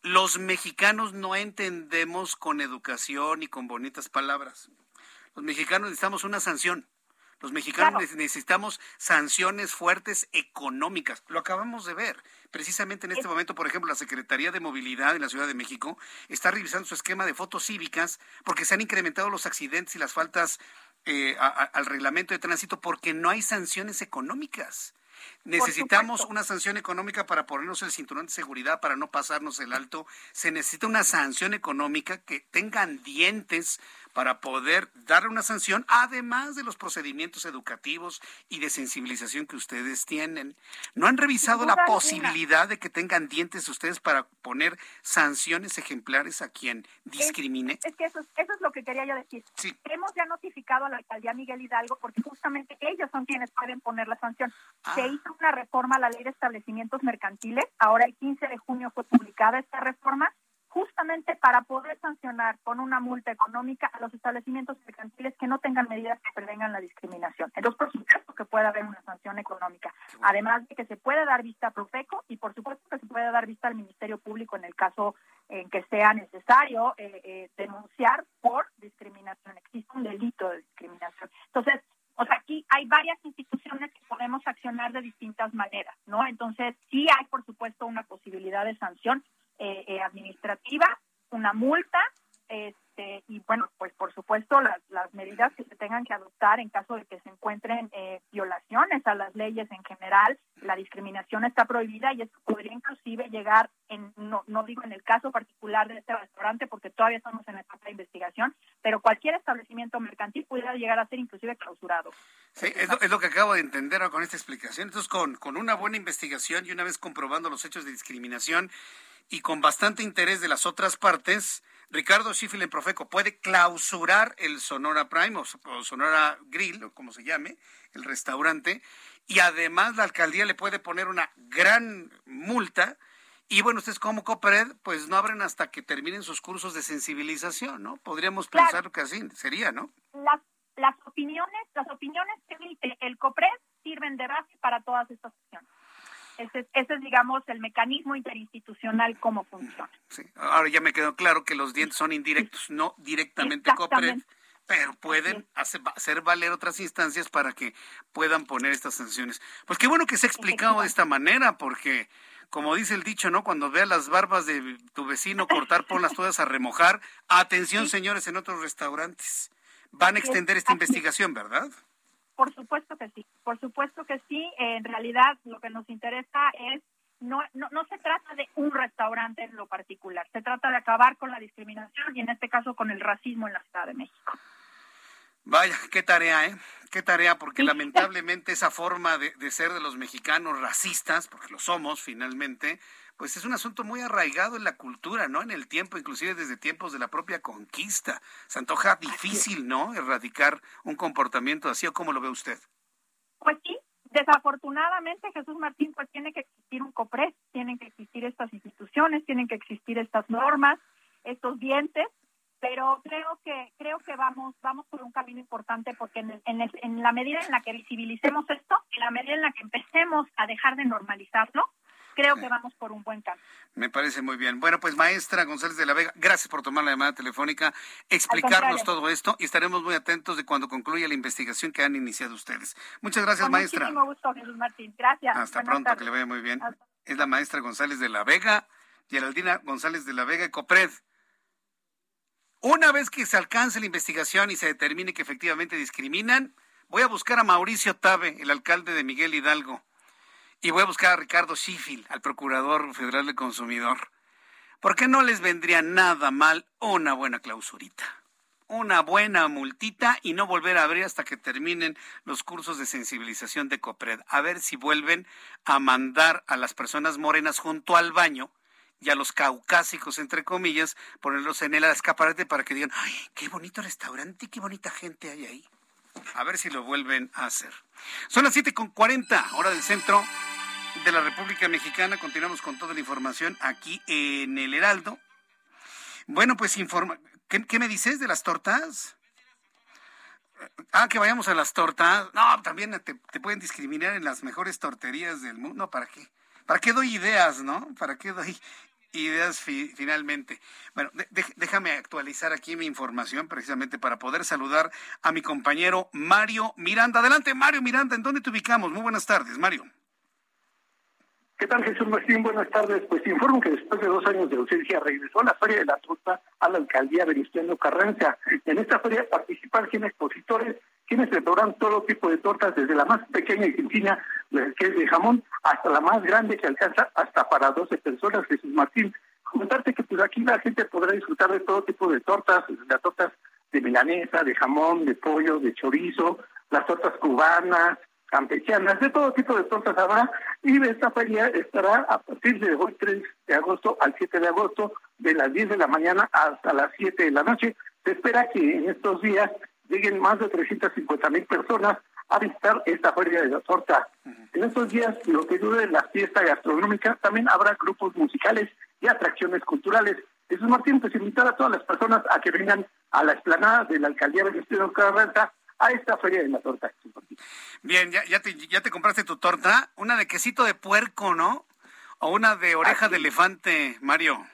Los mexicanos no entendemos con educación y con bonitas palabras. Los mexicanos necesitamos una sanción. Los mexicanos necesitamos sanciones fuertes económicas. Lo acabamos de ver. Precisamente en este momento, por ejemplo, la Secretaría de Movilidad de la Ciudad de México está revisando su esquema de fotos cívicas porque se han incrementado los accidentes y las faltas eh, al reglamento de tránsito porque no hay sanciones económicas. Necesitamos una sanción económica para ponernos el cinturón de seguridad, para no pasarnos el alto. Se necesita una sanción económica que tengan dientes para poder dar una sanción, además de los procedimientos educativos y de sensibilización que ustedes tienen. ¿No han revisado la posibilidad de que tengan dientes ustedes para poner sanciones ejemplares a quien discrimine? Es, que eso, eso, es lo que quería yo decir. Hemos ya notificado a la alcaldía Miguel Hidalgo porque justamente ellos son quienes pueden poner la sanción. Se ah. hizo una reforma a la ley de establecimientos mercantiles. Ahora el 15 de junio fue publicada esta reforma justamente para poder sancionar con una multa económica a los establecimientos mercantiles que no tengan medidas que prevengan la discriminación. Entonces, por supuesto que puede haber una sanción económica, además de que se puede dar vista a Profeco y por supuesto que se puede dar vista al Ministerio Público en el caso en que sea necesario eh, eh, denunciar por discriminación. Existe un delito de discriminación. Entonces, o sea, aquí hay varias instituciones que podemos accionar de distintas maneras, ¿no? Entonces, sí hay, por supuesto, una posibilidad de sanción eh, eh, administrativa, una multa, este, y bueno, pues por supuesto las, las medidas que se tengan que adoptar en caso de que se encuentren eh, violaciones a las leyes en general, la discriminación está prohibida y esto podría inclusive llegar, en, no, no digo en el caso particular de este restaurante porque todavía estamos en etapa de investigación, pero cualquier establecimiento mercantil pudiera llegar a ser inclusive clausurado. Sí, es lo, es lo que acabo de entender con esta explicación. Entonces, con, con una buena investigación y una vez comprobando los hechos de discriminación, y con bastante interés de las otras partes, Ricardo Schiffel en Profeco puede clausurar el Sonora Prime o Sonora Grill, o como se llame, el restaurante, y además la alcaldía le puede poner una gran multa. Y bueno, ustedes como Copred, pues no abren hasta que terminen sus cursos de sensibilización, ¿no? Podríamos pensar que así sería, ¿no? Las, las opiniones, las opiniones que emite el Copred sirven de base para todas estas acciones. Ese, es, digamos, el mecanismo interinstitucional, cómo funciona. Sí. Ahora ya me quedó claro que los dientes son indirectos, no directamente COPRED, pero pueden hacer, valer otras instancias para que puedan poner estas sanciones. Pues qué bueno que se ha explicado de esta manera, porque como dice el dicho, ¿no? Cuando vea las barbas de tu vecino cortar, ponlas todas a remojar. Atención, señores, en otros restaurantes. Van a extender esta investigación, ¿verdad? Por supuesto que sí, por supuesto que sí. En realidad lo que nos interesa es, no, no, no se trata de un restaurante en lo particular, se trata de acabar con la discriminación y en este caso con el racismo en la Ciudad de México. Vaya, qué tarea, ¿eh? Qué tarea, porque lamentablemente esa forma de, de, ser de los mexicanos racistas, porque lo somos finalmente, pues es un asunto muy arraigado en la cultura, ¿no? En el tiempo, inclusive desde tiempos de la propia conquista. Se antoja difícil, ¿no? Erradicar un comportamiento así, ¿o cómo lo ve usted? Pues sí, desafortunadamente Jesús Martín, pues tiene que existir un COPRES, tienen que existir estas instituciones, tienen que existir estas normas, estos dientes, pero creo que creo que vamos vamos por un camino importante porque en, en, en la medida en la que visibilicemos esto, en la medida en la que empecemos a dejar de normalizarlo, creo que vamos por un buen camino. Me parece muy bien. Bueno, pues maestra González de la Vega, gracias por tomar la llamada telefónica, explicarnos todo esto y estaremos muy atentos de cuando concluya la investigación que han iniciado ustedes. Muchas gracias, Con maestra. Muchísimo gusto, Jesús Martín. Gracias. Hasta pronto, que le vaya muy bien. Es la maestra González de la Vega, Geraldina González de la Vega y Copred. Una vez que se alcance la investigación y se determine que efectivamente discriminan, voy a buscar a Mauricio Tabe, el alcalde de Miguel Hidalgo y voy a buscar a Ricardo Schiffel, al Procurador Federal del Consumidor. ¿Por qué no les vendría nada mal una buena clausurita? Una buena multita y no volver a abrir hasta que terminen los cursos de sensibilización de COPRED. A ver si vuelven a mandar a las personas morenas junto al baño y a los caucásicos, entre comillas, ponerlos en el escaparate para que digan, ay, qué bonito restaurante qué bonita gente hay ahí. A ver si lo vuelven a hacer. Son las 7.40, hora del centro de la República Mexicana. Continuamos con toda la información aquí en el Heraldo. Bueno, pues informa. ¿Qué, me dices de las tortas? Ah, que vayamos a las tortas. No, también te, pueden discriminar en las mejores torterías del mundo. ¿Para qué? ¿Para qué doy ideas, no? ¿Para qué doy ideas finalmente. Bueno, déjame actualizar aquí mi información precisamente para poder saludar a mi compañero Mario Miranda. Adelante, Mario Miranda, ¿en dónde te ubicamos? Muy buenas tardes, Mario. ¿Qué tal, Jesús Martín? Buenas tardes. Pues informo que después de dos años de ausencia regresó la Feria de la Torta a la alcaldía Venustiano Carranza. En esta feria participan 100 expositores quienes preparan todo tipo de tortas, desde la más pequeña y sencilla, que es de jamón, hasta la más grande que alcanza hasta para 12 personas, Jesús Martín. Comentarte que pues aquí la gente podrá disfrutar de todo tipo de tortas, desde las tortas de milanesa, de jamón, de pollo, de chorizo, las tortas cubanas, campechanas, de todo tipo de tortas habrá y esta feria estará a partir de hoy 3 de agosto al 7 de agosto de las 10 de la mañana hasta las 7 de la noche. Se espera que en estos días lleguen más de 350 mil personas a visitar esta feria de la torta. En estos días, lo que dure la fiesta gastronómica, también habrá grupos musicales y atracciones culturales. Jesús Martín, pues invitar a todas las personas a que vengan a la explanada de la alcaldía de Venustiano Carranza a esta feria de la torta. Bien, ya, ya, te, ya te compraste tu torta, una de quesito de puerco, ¿no? O una de oreja de elefante, Mario.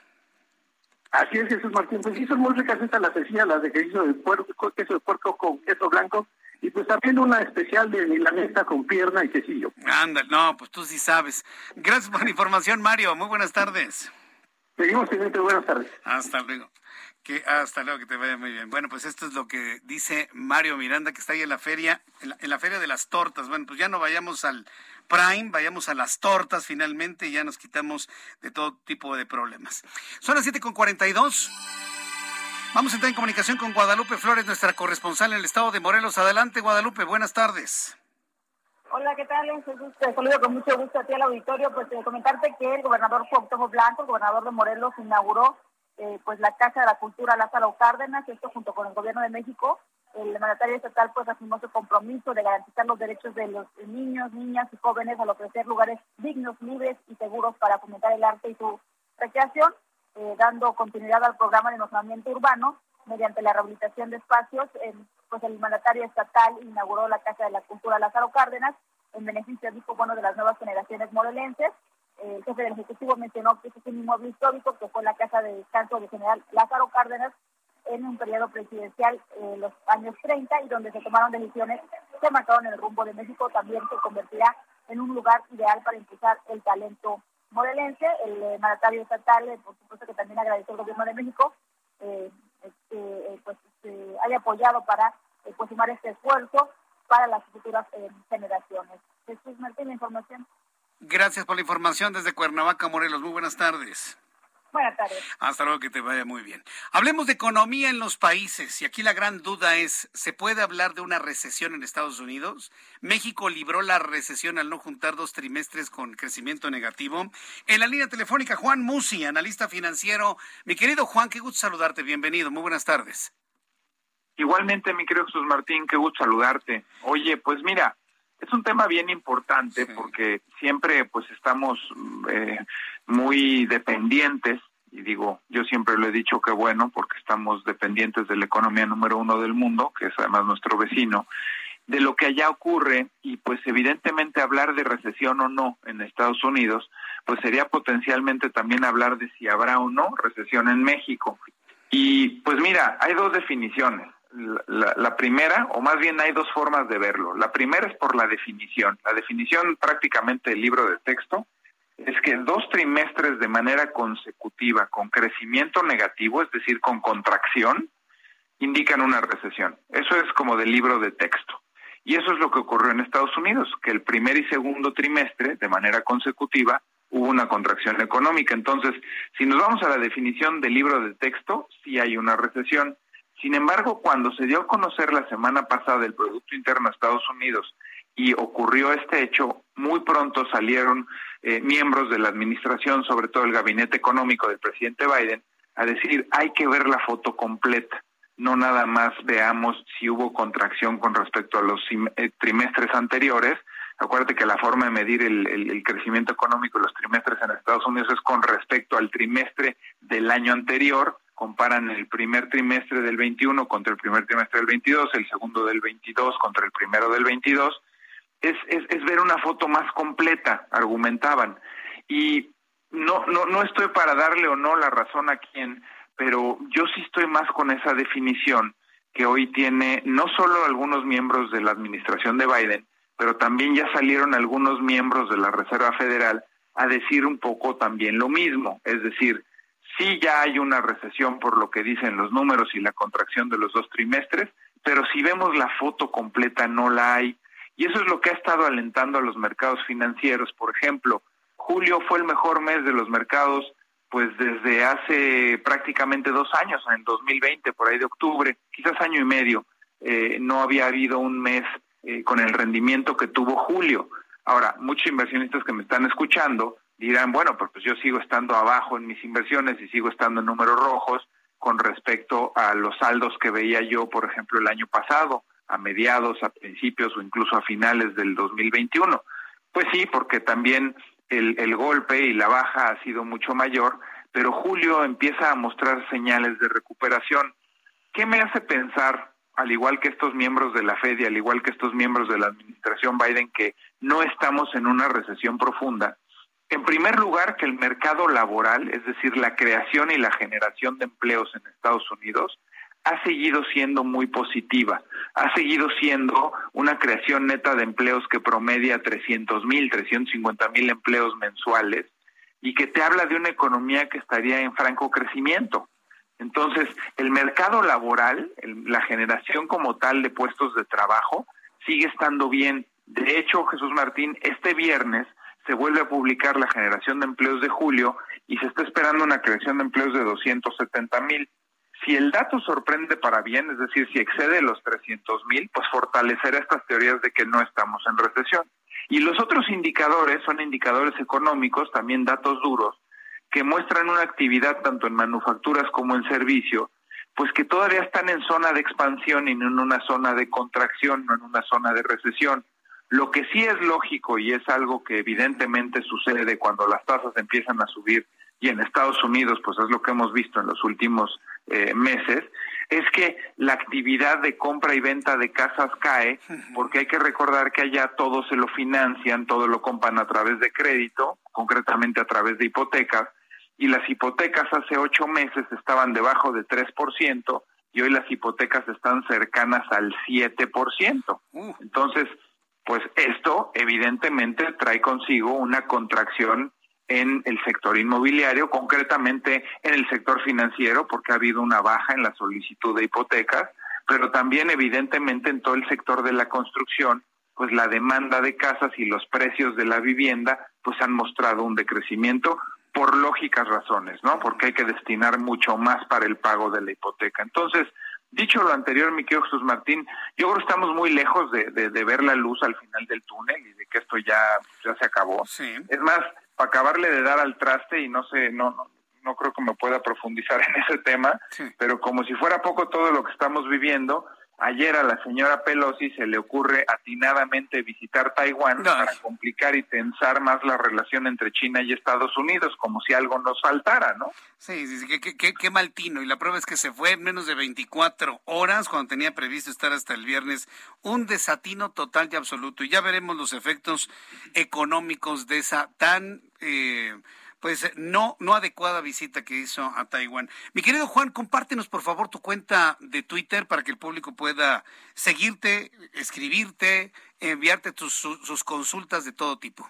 Así es, Jesús Martín. Pues sí, son muy ricas estas las sencillas, las de queso de puerco, queso de puerco con queso blanco. Y pues también una especial de milanesa con pierna y quesillo. Anda, no, pues tú sí sabes. Gracias por la información, Mario. Muy buenas tardes. Seguimos teniendo buenas tardes. Hasta luego. Que hasta luego, que te vaya muy bien. Bueno, pues esto es lo que dice Mario Miranda, que está ahí en la feria, en la, en la feria de las tortas. Bueno, pues ya no vayamos al Prime, vayamos a las tortas finalmente y ya nos quitamos de todo tipo de problemas. Son las 7.42. Vamos a entrar en comunicación con Guadalupe Flores, nuestra corresponsal en el estado de Morelos. Adelante, Guadalupe, buenas tardes. Hola, ¿qué tal? Te saludo con mucho gusto a ti al auditorio. Pues eh, comentarte que el gobernador Cuauhtémoc Blanco, el gobernador de Morelos, inauguró eh, pues la Casa de la Cultura Lázaro Cárdenas, esto junto con el gobierno de México. El mandatario estatal pues asumió su compromiso de garantizar los derechos de los niños, niñas y jóvenes al ofrecer lugares dignos, libres y seguros para fomentar el arte y su recreación, eh, dando continuidad al programa de mejoramiento urbano mediante la rehabilitación de espacios. pues el mandatario estatal inauguró la Casa de la Cultura Lázaro Cárdenas en beneficio, dijo, bueno, de las nuevas generaciones morelenses el jefe del Ejecutivo mencionó que este es un inmueble histórico que fue la casa de descanso del general Lázaro Cárdenas en un periodo presidencial en los años 30 y donde se tomaron decisiones que marcaron el rumbo de México, también se convertirá en un lugar ideal para impulsar el talento morelense. El eh, mandatario estatal, eh, por supuesto que también agradeció al gobierno de México, eh, este, pues este, haya apoyado para pues, sumar este esfuerzo para las futuras generaciones. Jesús Martín, información. Gracias por la información desde Cuernavaca, Morelos. Muy buenas tardes. Buenas tardes. Hasta luego, que te vaya muy bien. Hablemos de economía en los países y aquí la gran duda es, ¿se puede hablar de una recesión en Estados Unidos? México libró la recesión al no juntar dos trimestres con crecimiento negativo. En la línea telefónica, Juan Musi, analista financiero. Mi querido Juan, qué gusto saludarte, bienvenido, muy buenas tardes. Igualmente, mi querido Jesús Martín, qué gusto saludarte. Oye, pues mira, es un tema bien importante porque siempre pues estamos eh, muy dependientes y digo, yo siempre lo he dicho que bueno porque estamos dependientes de la economía número uno del mundo, que es además nuestro vecino, de lo que allá ocurre y pues evidentemente hablar de recesión o no en Estados Unidos, pues sería potencialmente también hablar de si habrá o no recesión en México. Y pues mira, hay dos definiciones la, primera, o más bien hay dos formas de verlo. La primera es por la definición. La definición prácticamente del libro de texto es que dos trimestres de manera consecutiva con crecimiento negativo, es decir, con contracción, indican una recesión. Eso es como del libro de texto. Y eso es lo que ocurrió en Estados Unidos, que el primer y segundo trimestre, de manera consecutiva, hubo una contracción económica. Entonces, si nos vamos a la definición del libro de texto, sí hay una recesión. Sin embargo, cuando se dio a conocer la semana pasada el Producto Interno de Estados Unidos y ocurrió este hecho, muy pronto salieron eh, miembros de la administración, sobre todo el gabinete económico del presidente Biden, a decir hay que ver la foto completa, no nada más veamos si hubo contracción con respecto a los eh, trimestres anteriores. Acuérdate que la forma de medir el, el crecimiento económico de los trimestres en Estados Unidos es con respecto al trimestre del año anterior, comparan el primer trimestre del 21 contra el primer trimestre del 22, el segundo del 22 contra el primero del 22, es, es, ver una foto más completa, argumentaban. Y no, no, no estoy para darle o no la razón a quien, pero yo sí estoy más con esa definición que hoy tiene no solo algunos miembros de la administración de Biden, pero también ya salieron algunos miembros de la Reserva Federal a decir un poco también lo mismo, es decir, Sí ya hay una recesión por lo que dicen los números y la contracción de los dos trimestres, pero si vemos la foto completa no la hay. Y eso es lo que ha estado alentando a los mercados financieros. Por ejemplo, julio fue el mejor mes de los mercados pues desde hace prácticamente dos años, en el 2020, por ahí de octubre, quizás año y medio, eh, no había habido un mes eh, con el rendimiento que tuvo julio. Ahora, muchos inversionistas que me están escuchando dirán, bueno, pues, pues yo sigo estando abajo en mis inversiones y sigo estando en números rojos con respecto a los saldos que veía yo, por ejemplo, el año pasado, a mediados, a principios o incluso a finales del 2021. Pues sí, porque también el, el golpe y la baja ha sido mucho mayor, pero julio empieza a mostrar señales de recuperación. ¿Qué me hace pensar, al igual que estos miembros de la Fed y al igual que estos miembros de la administración Biden, que no estamos en una recesión profunda? En primer lugar, que el mercado laboral, es decir, la creación y la generación de empleos en Estados Unidos, ha seguido siendo muy positiva. Ha seguido siendo una creación neta de empleos que promedia 300 mil, 350 mil empleos mensuales y que te habla de una economía que estaría en franco crecimiento. Entonces, el mercado laboral, la generación como tal de puestos de trabajo, sigue estando bien. De hecho, Jesús Martín, este viernes se vuelve a publicar la generación de empleos de julio y se está esperando una creación de empleos de 270 mil. Si el dato sorprende para bien, es decir, si excede los 300 mil, pues fortalecerá estas teorías de que no estamos en recesión. Y los otros indicadores son indicadores económicos, también datos duros, que muestran una actividad tanto en manufacturas como en servicio, pues que todavía están en zona de expansión y no en una zona de contracción, no en una zona de recesión. Lo que sí es lógico y es algo que evidentemente sucede cuando las tasas empiezan a subir y en Estados Unidos, pues es lo que hemos visto en los últimos eh, meses, es que la actividad de compra y venta de casas cae, porque hay que recordar que allá todo se lo financian, todo lo compran a través de crédito, concretamente a través de hipotecas, y las hipotecas hace ocho meses estaban debajo de 3%, y hoy las hipotecas están cercanas al 7%. Entonces, pues esto evidentemente trae consigo una contracción en el sector inmobiliario, concretamente en el sector financiero, porque ha habido una baja en la solicitud de hipotecas, pero también evidentemente en todo el sector de la construcción, pues la demanda de casas y los precios de la vivienda pues han mostrado un decrecimiento por lógicas razones, ¿no? Porque hay que destinar mucho más para el pago de la hipoteca. Entonces, Dicho lo anterior, mi querido Jesús Martín, yo creo que estamos muy lejos de, de, ver la luz al final del túnel y de que esto ya, ya se acabó. Es más, para acabarle de dar al traste y no sé, no, no, no creo que me pueda profundizar en ese tema, pero como si fuera poco todo lo que estamos viviendo, Ayer a la señora Pelosi se le ocurre atinadamente visitar Taiwán para complicar y tensar más la relación entre China y Estados Unidos, como si algo nos faltara, ¿no? Sí, sí, sí qué, qué, mal tino. Y la prueba es que se fue en menos de 24 horas cuando tenía previsto estar hasta el viernes. Un desatino total y absoluto. Y ya veremos los efectos económicos de esa tan... Eh, pues eh, no, no adecuada visita que hizo a Taiwán. Mi querido Juan, compártenos por favor tu cuenta de Twitter para que el público pueda seguirte, escribirte, enviarte tus, sus consultas de todo tipo.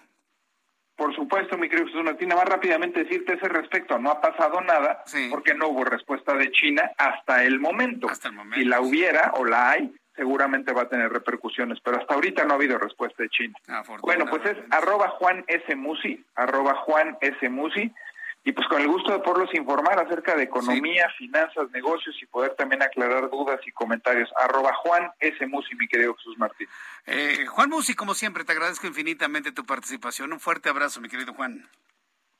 Por supuesto, mi querido Jesús Martín, más rápidamente decirte ese respecto, no ha pasado nada porque no hubo respuesta de China hasta el momento. Hasta el momento. Si la hubiera o la hay, seguramente va a tener repercusiones, pero hasta ahorita no ha habido respuesta de China. Bueno, pues es arroba Juan S. Musi, arroba Juan S. Musi, y pues con el gusto de poderlos informar acerca de economía, finanzas, negocios y poder también aclarar dudas y comentarios. Arroba Juan S. Musi, mi querido Jesús Martín. Eh, Juan Musi, como siempre, te agradezco infinitamente tu participación. Un fuerte abrazo, mi querido Juan.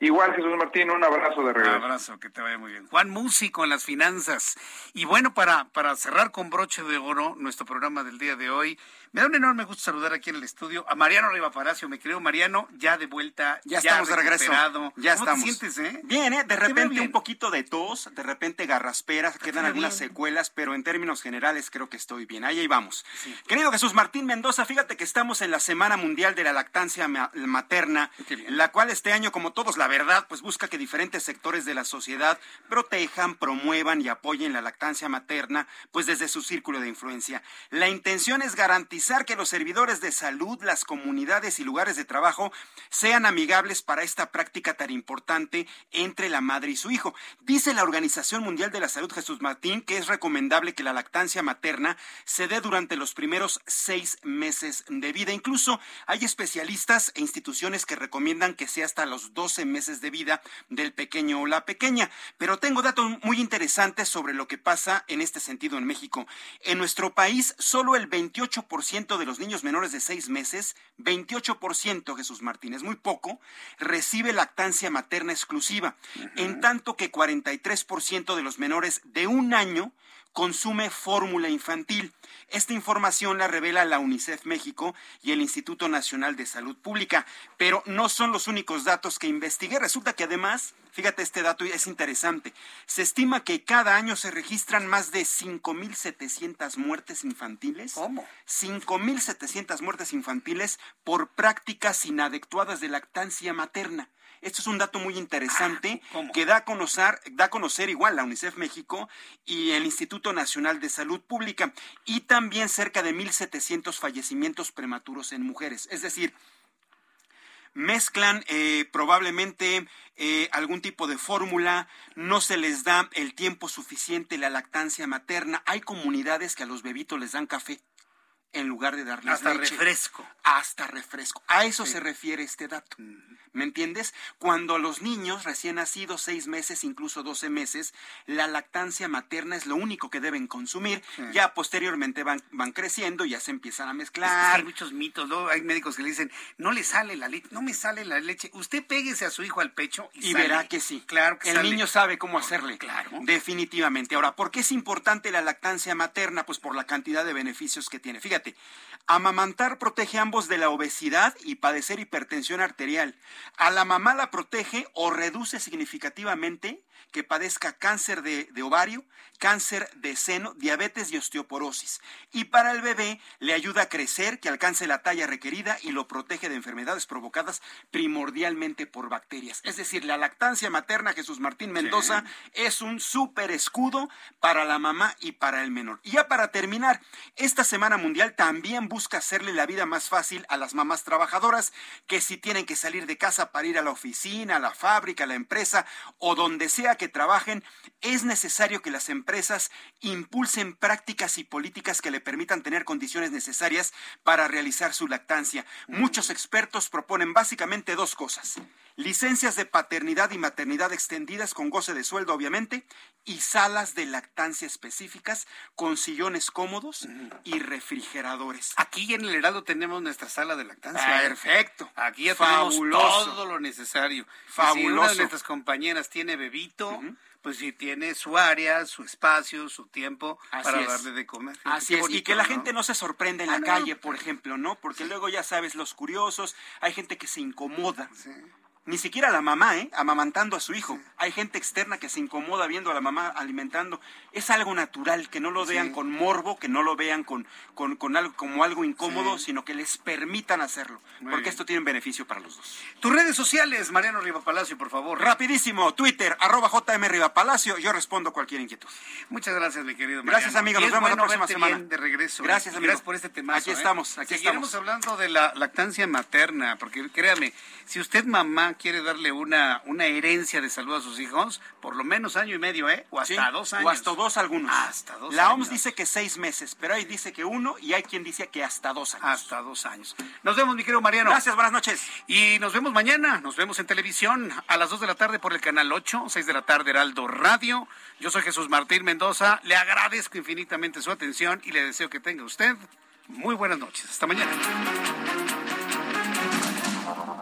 Igual, Jesús Martín, un abrazo de regreso. Un abrazo, que te vaya muy bien. Juan Músico en las finanzas. Y bueno, para, para cerrar con broche de oro nuestro programa del día de hoy, me da un enorme gusto saludar aquí en el estudio a Mariano Riva Palacio. Me creo, Mariano, ya de vuelta. Ya, estamos de regreso. Ya ¿Cómo estamos. te sientes, eh? Bien, ¿eh? De repente un poquito de tos, de repente garrasperas, quedan algunas secuelas, pero en términos generales creo que estoy bien. Ahí, ahí vamos. Querido Jesús Martín Mendoza, fíjate que estamos en la Semana Mundial de la Lactancia Materna, en la cual este año, como todos, la verdad, pues busca que diferentes sectores de la sociedad protejan, promuevan y apoyen la lactancia materna, pues desde su círculo de influencia. La intención es garantizar que los servidores de salud, las comunidades y lugares de trabajo sean amigables para esta práctica tan importante entre la madre y su hijo. Dice la Organización Mundial de la Salud Jesús Martín que es recomendable que la lactancia materna se dé durante los primeros seis meses de vida. Incluso hay especialistas e instituciones que recomiendan que sea hasta los 12 meses de vida del pequeño o la pequeña. Pero tengo datos muy interesantes sobre lo que pasa en este sentido en México. En nuestro país, solo el 28% de los niños menores de seis meses, 28%, Jesús Martínez, muy poco, recibe lactancia materna exclusiva, en tanto que 43% de los menores de un año consume fórmula infantil. Esta información la revela la UNICEF México y el Instituto Nacional de Salud Pública, pero no son los únicos datos que investigué. Resulta que además, fíjate este dato es interesante, se estima que cada año se registran más de 5.700 muertes infantiles. ¿Cómo? 5.700 muertes infantiles por prácticas inadecuadas de lactancia materna. Esto es un dato muy interesante Ah, que da a conocer, da a conocer igual la UNICEF México y el Instituto Nacional de Salud Pública y también cerca de 1.700 fallecimientos prematuros en mujeres. Es decir, mezclan eh, probablemente eh, algún tipo de fórmula, no se les da el tiempo suficiente la lactancia materna. Hay comunidades que a los bebitos les dan café en lugar de darles Hasta leche. refresco. Hasta refresco. A eso Sí. se refiere este dato. ¿Me entiendes? Cuando a los niños recién nacidos, seis meses, incluso 12 meses, la lactancia materna es lo único que deben consumir. Ya posteriormente van, van creciendo y ya se empiezan a Es que mezclar. hay muchos mitos, ¿no? Hay médicos que le dicen, no le sale la leche, no me sale la leche. Usted péguese a su hijo al pecho y, Y sale. verá que sí. Claro que El sale. niño sabe cómo hacerle. Claro. Definitivamente. Ahora, ¿por qué es importante la lactancia materna? Pues por la cantidad de beneficios que tiene. Fíjate, amamantar protege a ambos de la obesidad y padecer hipertensión arterial. A la mamá la protege o reduce significativamente que padezca cáncer de, de ovario, cáncer de seno, diabetes y osteoporosis. Y para el bebé le ayuda a crecer, que alcance la talla requerida y lo protege de enfermedades provocadas primordialmente por bacterias. Es decir, la lactancia materna, Jesús Martín Mendoza, es un súper escudo para la mamá y para el menor. Y ya para terminar, esta Semana Mundial también busca hacerle la vida más fácil a las mamás trabajadoras que si tienen que salir de casa para ir a la oficina, a la fábrica, a la empresa o donde sea que trabajen, es necesario que las empresas impulsen prácticas y políticas que le permitan tener condiciones necesarias para realizar su lactancia. Muchos expertos proponen básicamente dos cosas. Licencias de paternidad y maternidad extendidas con goce de sueldo, obviamente, y salas de lactancia específicas con sillones cómodos y refrigeradores. Aquí en el Heraldo tenemos nuestra sala de lactancia. Perfecto. Aquí ya Fabuloso. tenemos todo lo necesario. Y Si una Fabuloso. de nuestras compañeras tiene bebito, pues sí tiene su área, su espacio, su tiempo Así para es. darle de comer. Así es, y que la ¿no? gente no se sorprenda en Ah, la no. calle, por ejemplo, ¿no? Porque luego ya sabes, los curiosos, hay gente que se incomoda. Ni siquiera la mamá, ¿eh? Amamantando a su hijo. Hay gente externa que se incomoda viendo a la mamá alimentando. Es algo natural, que no lo vean con morbo, que no lo vean con, con, con algo, como algo incómodo, Sí. sino que les permitan hacerlo. Muy porque bien. esto tiene un beneficio para los dos. Tus redes sociales, Mariano Riva Palacio, por favor. Rapidísimo, Twitter, arroba JM Riva Palacio, yo respondo cualquier inquietud. Muchas gracias, mi querido Mariano. Gracias, amigo, nos vemos la próxima semana. de regreso. ¿eh? Gracias, amigo. Gracias por este. Aquí ¿eh? estamos, aquí Seguiremos estamos. hablando de la lactancia materna, porque créame, si usted mamá quiere darle una, una herencia de salud a sus hijos, por lo menos año y medio, ¿eh? O hasta Sí, dos años. O hasta dos algunos. Hasta dos La años. OMS dice que seis meses, pero ahí dice que uno y hay quien dice que hasta dos años. Hasta dos años. Nos vemos, mi querido Mariano. Gracias, buenas noches. Y nos vemos mañana. Nos vemos en televisión a las 2 de la tarde por el canal 8, 6 de la tarde Heraldo Radio. Yo soy Jesús Martín Mendoza. Le agradezco infinitamente su atención y le deseo que tenga usted muy buenas noches. Hasta mañana.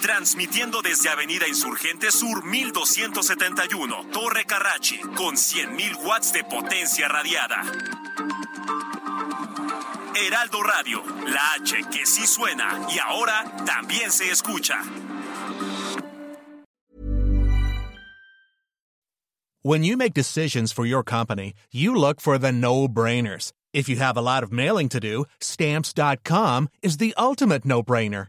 Transmitiendo desde Avenida Insurgente Sur 1271, Torre Carrachi, con 100.000 watts de potencia radiada. Heraldo Radio, la H que sí suena y ahora también se escucha. When you make decisions for your company, you look for the no-brainers. If you have a lot of mailing to do, stamps.com is the ultimate no-brainer.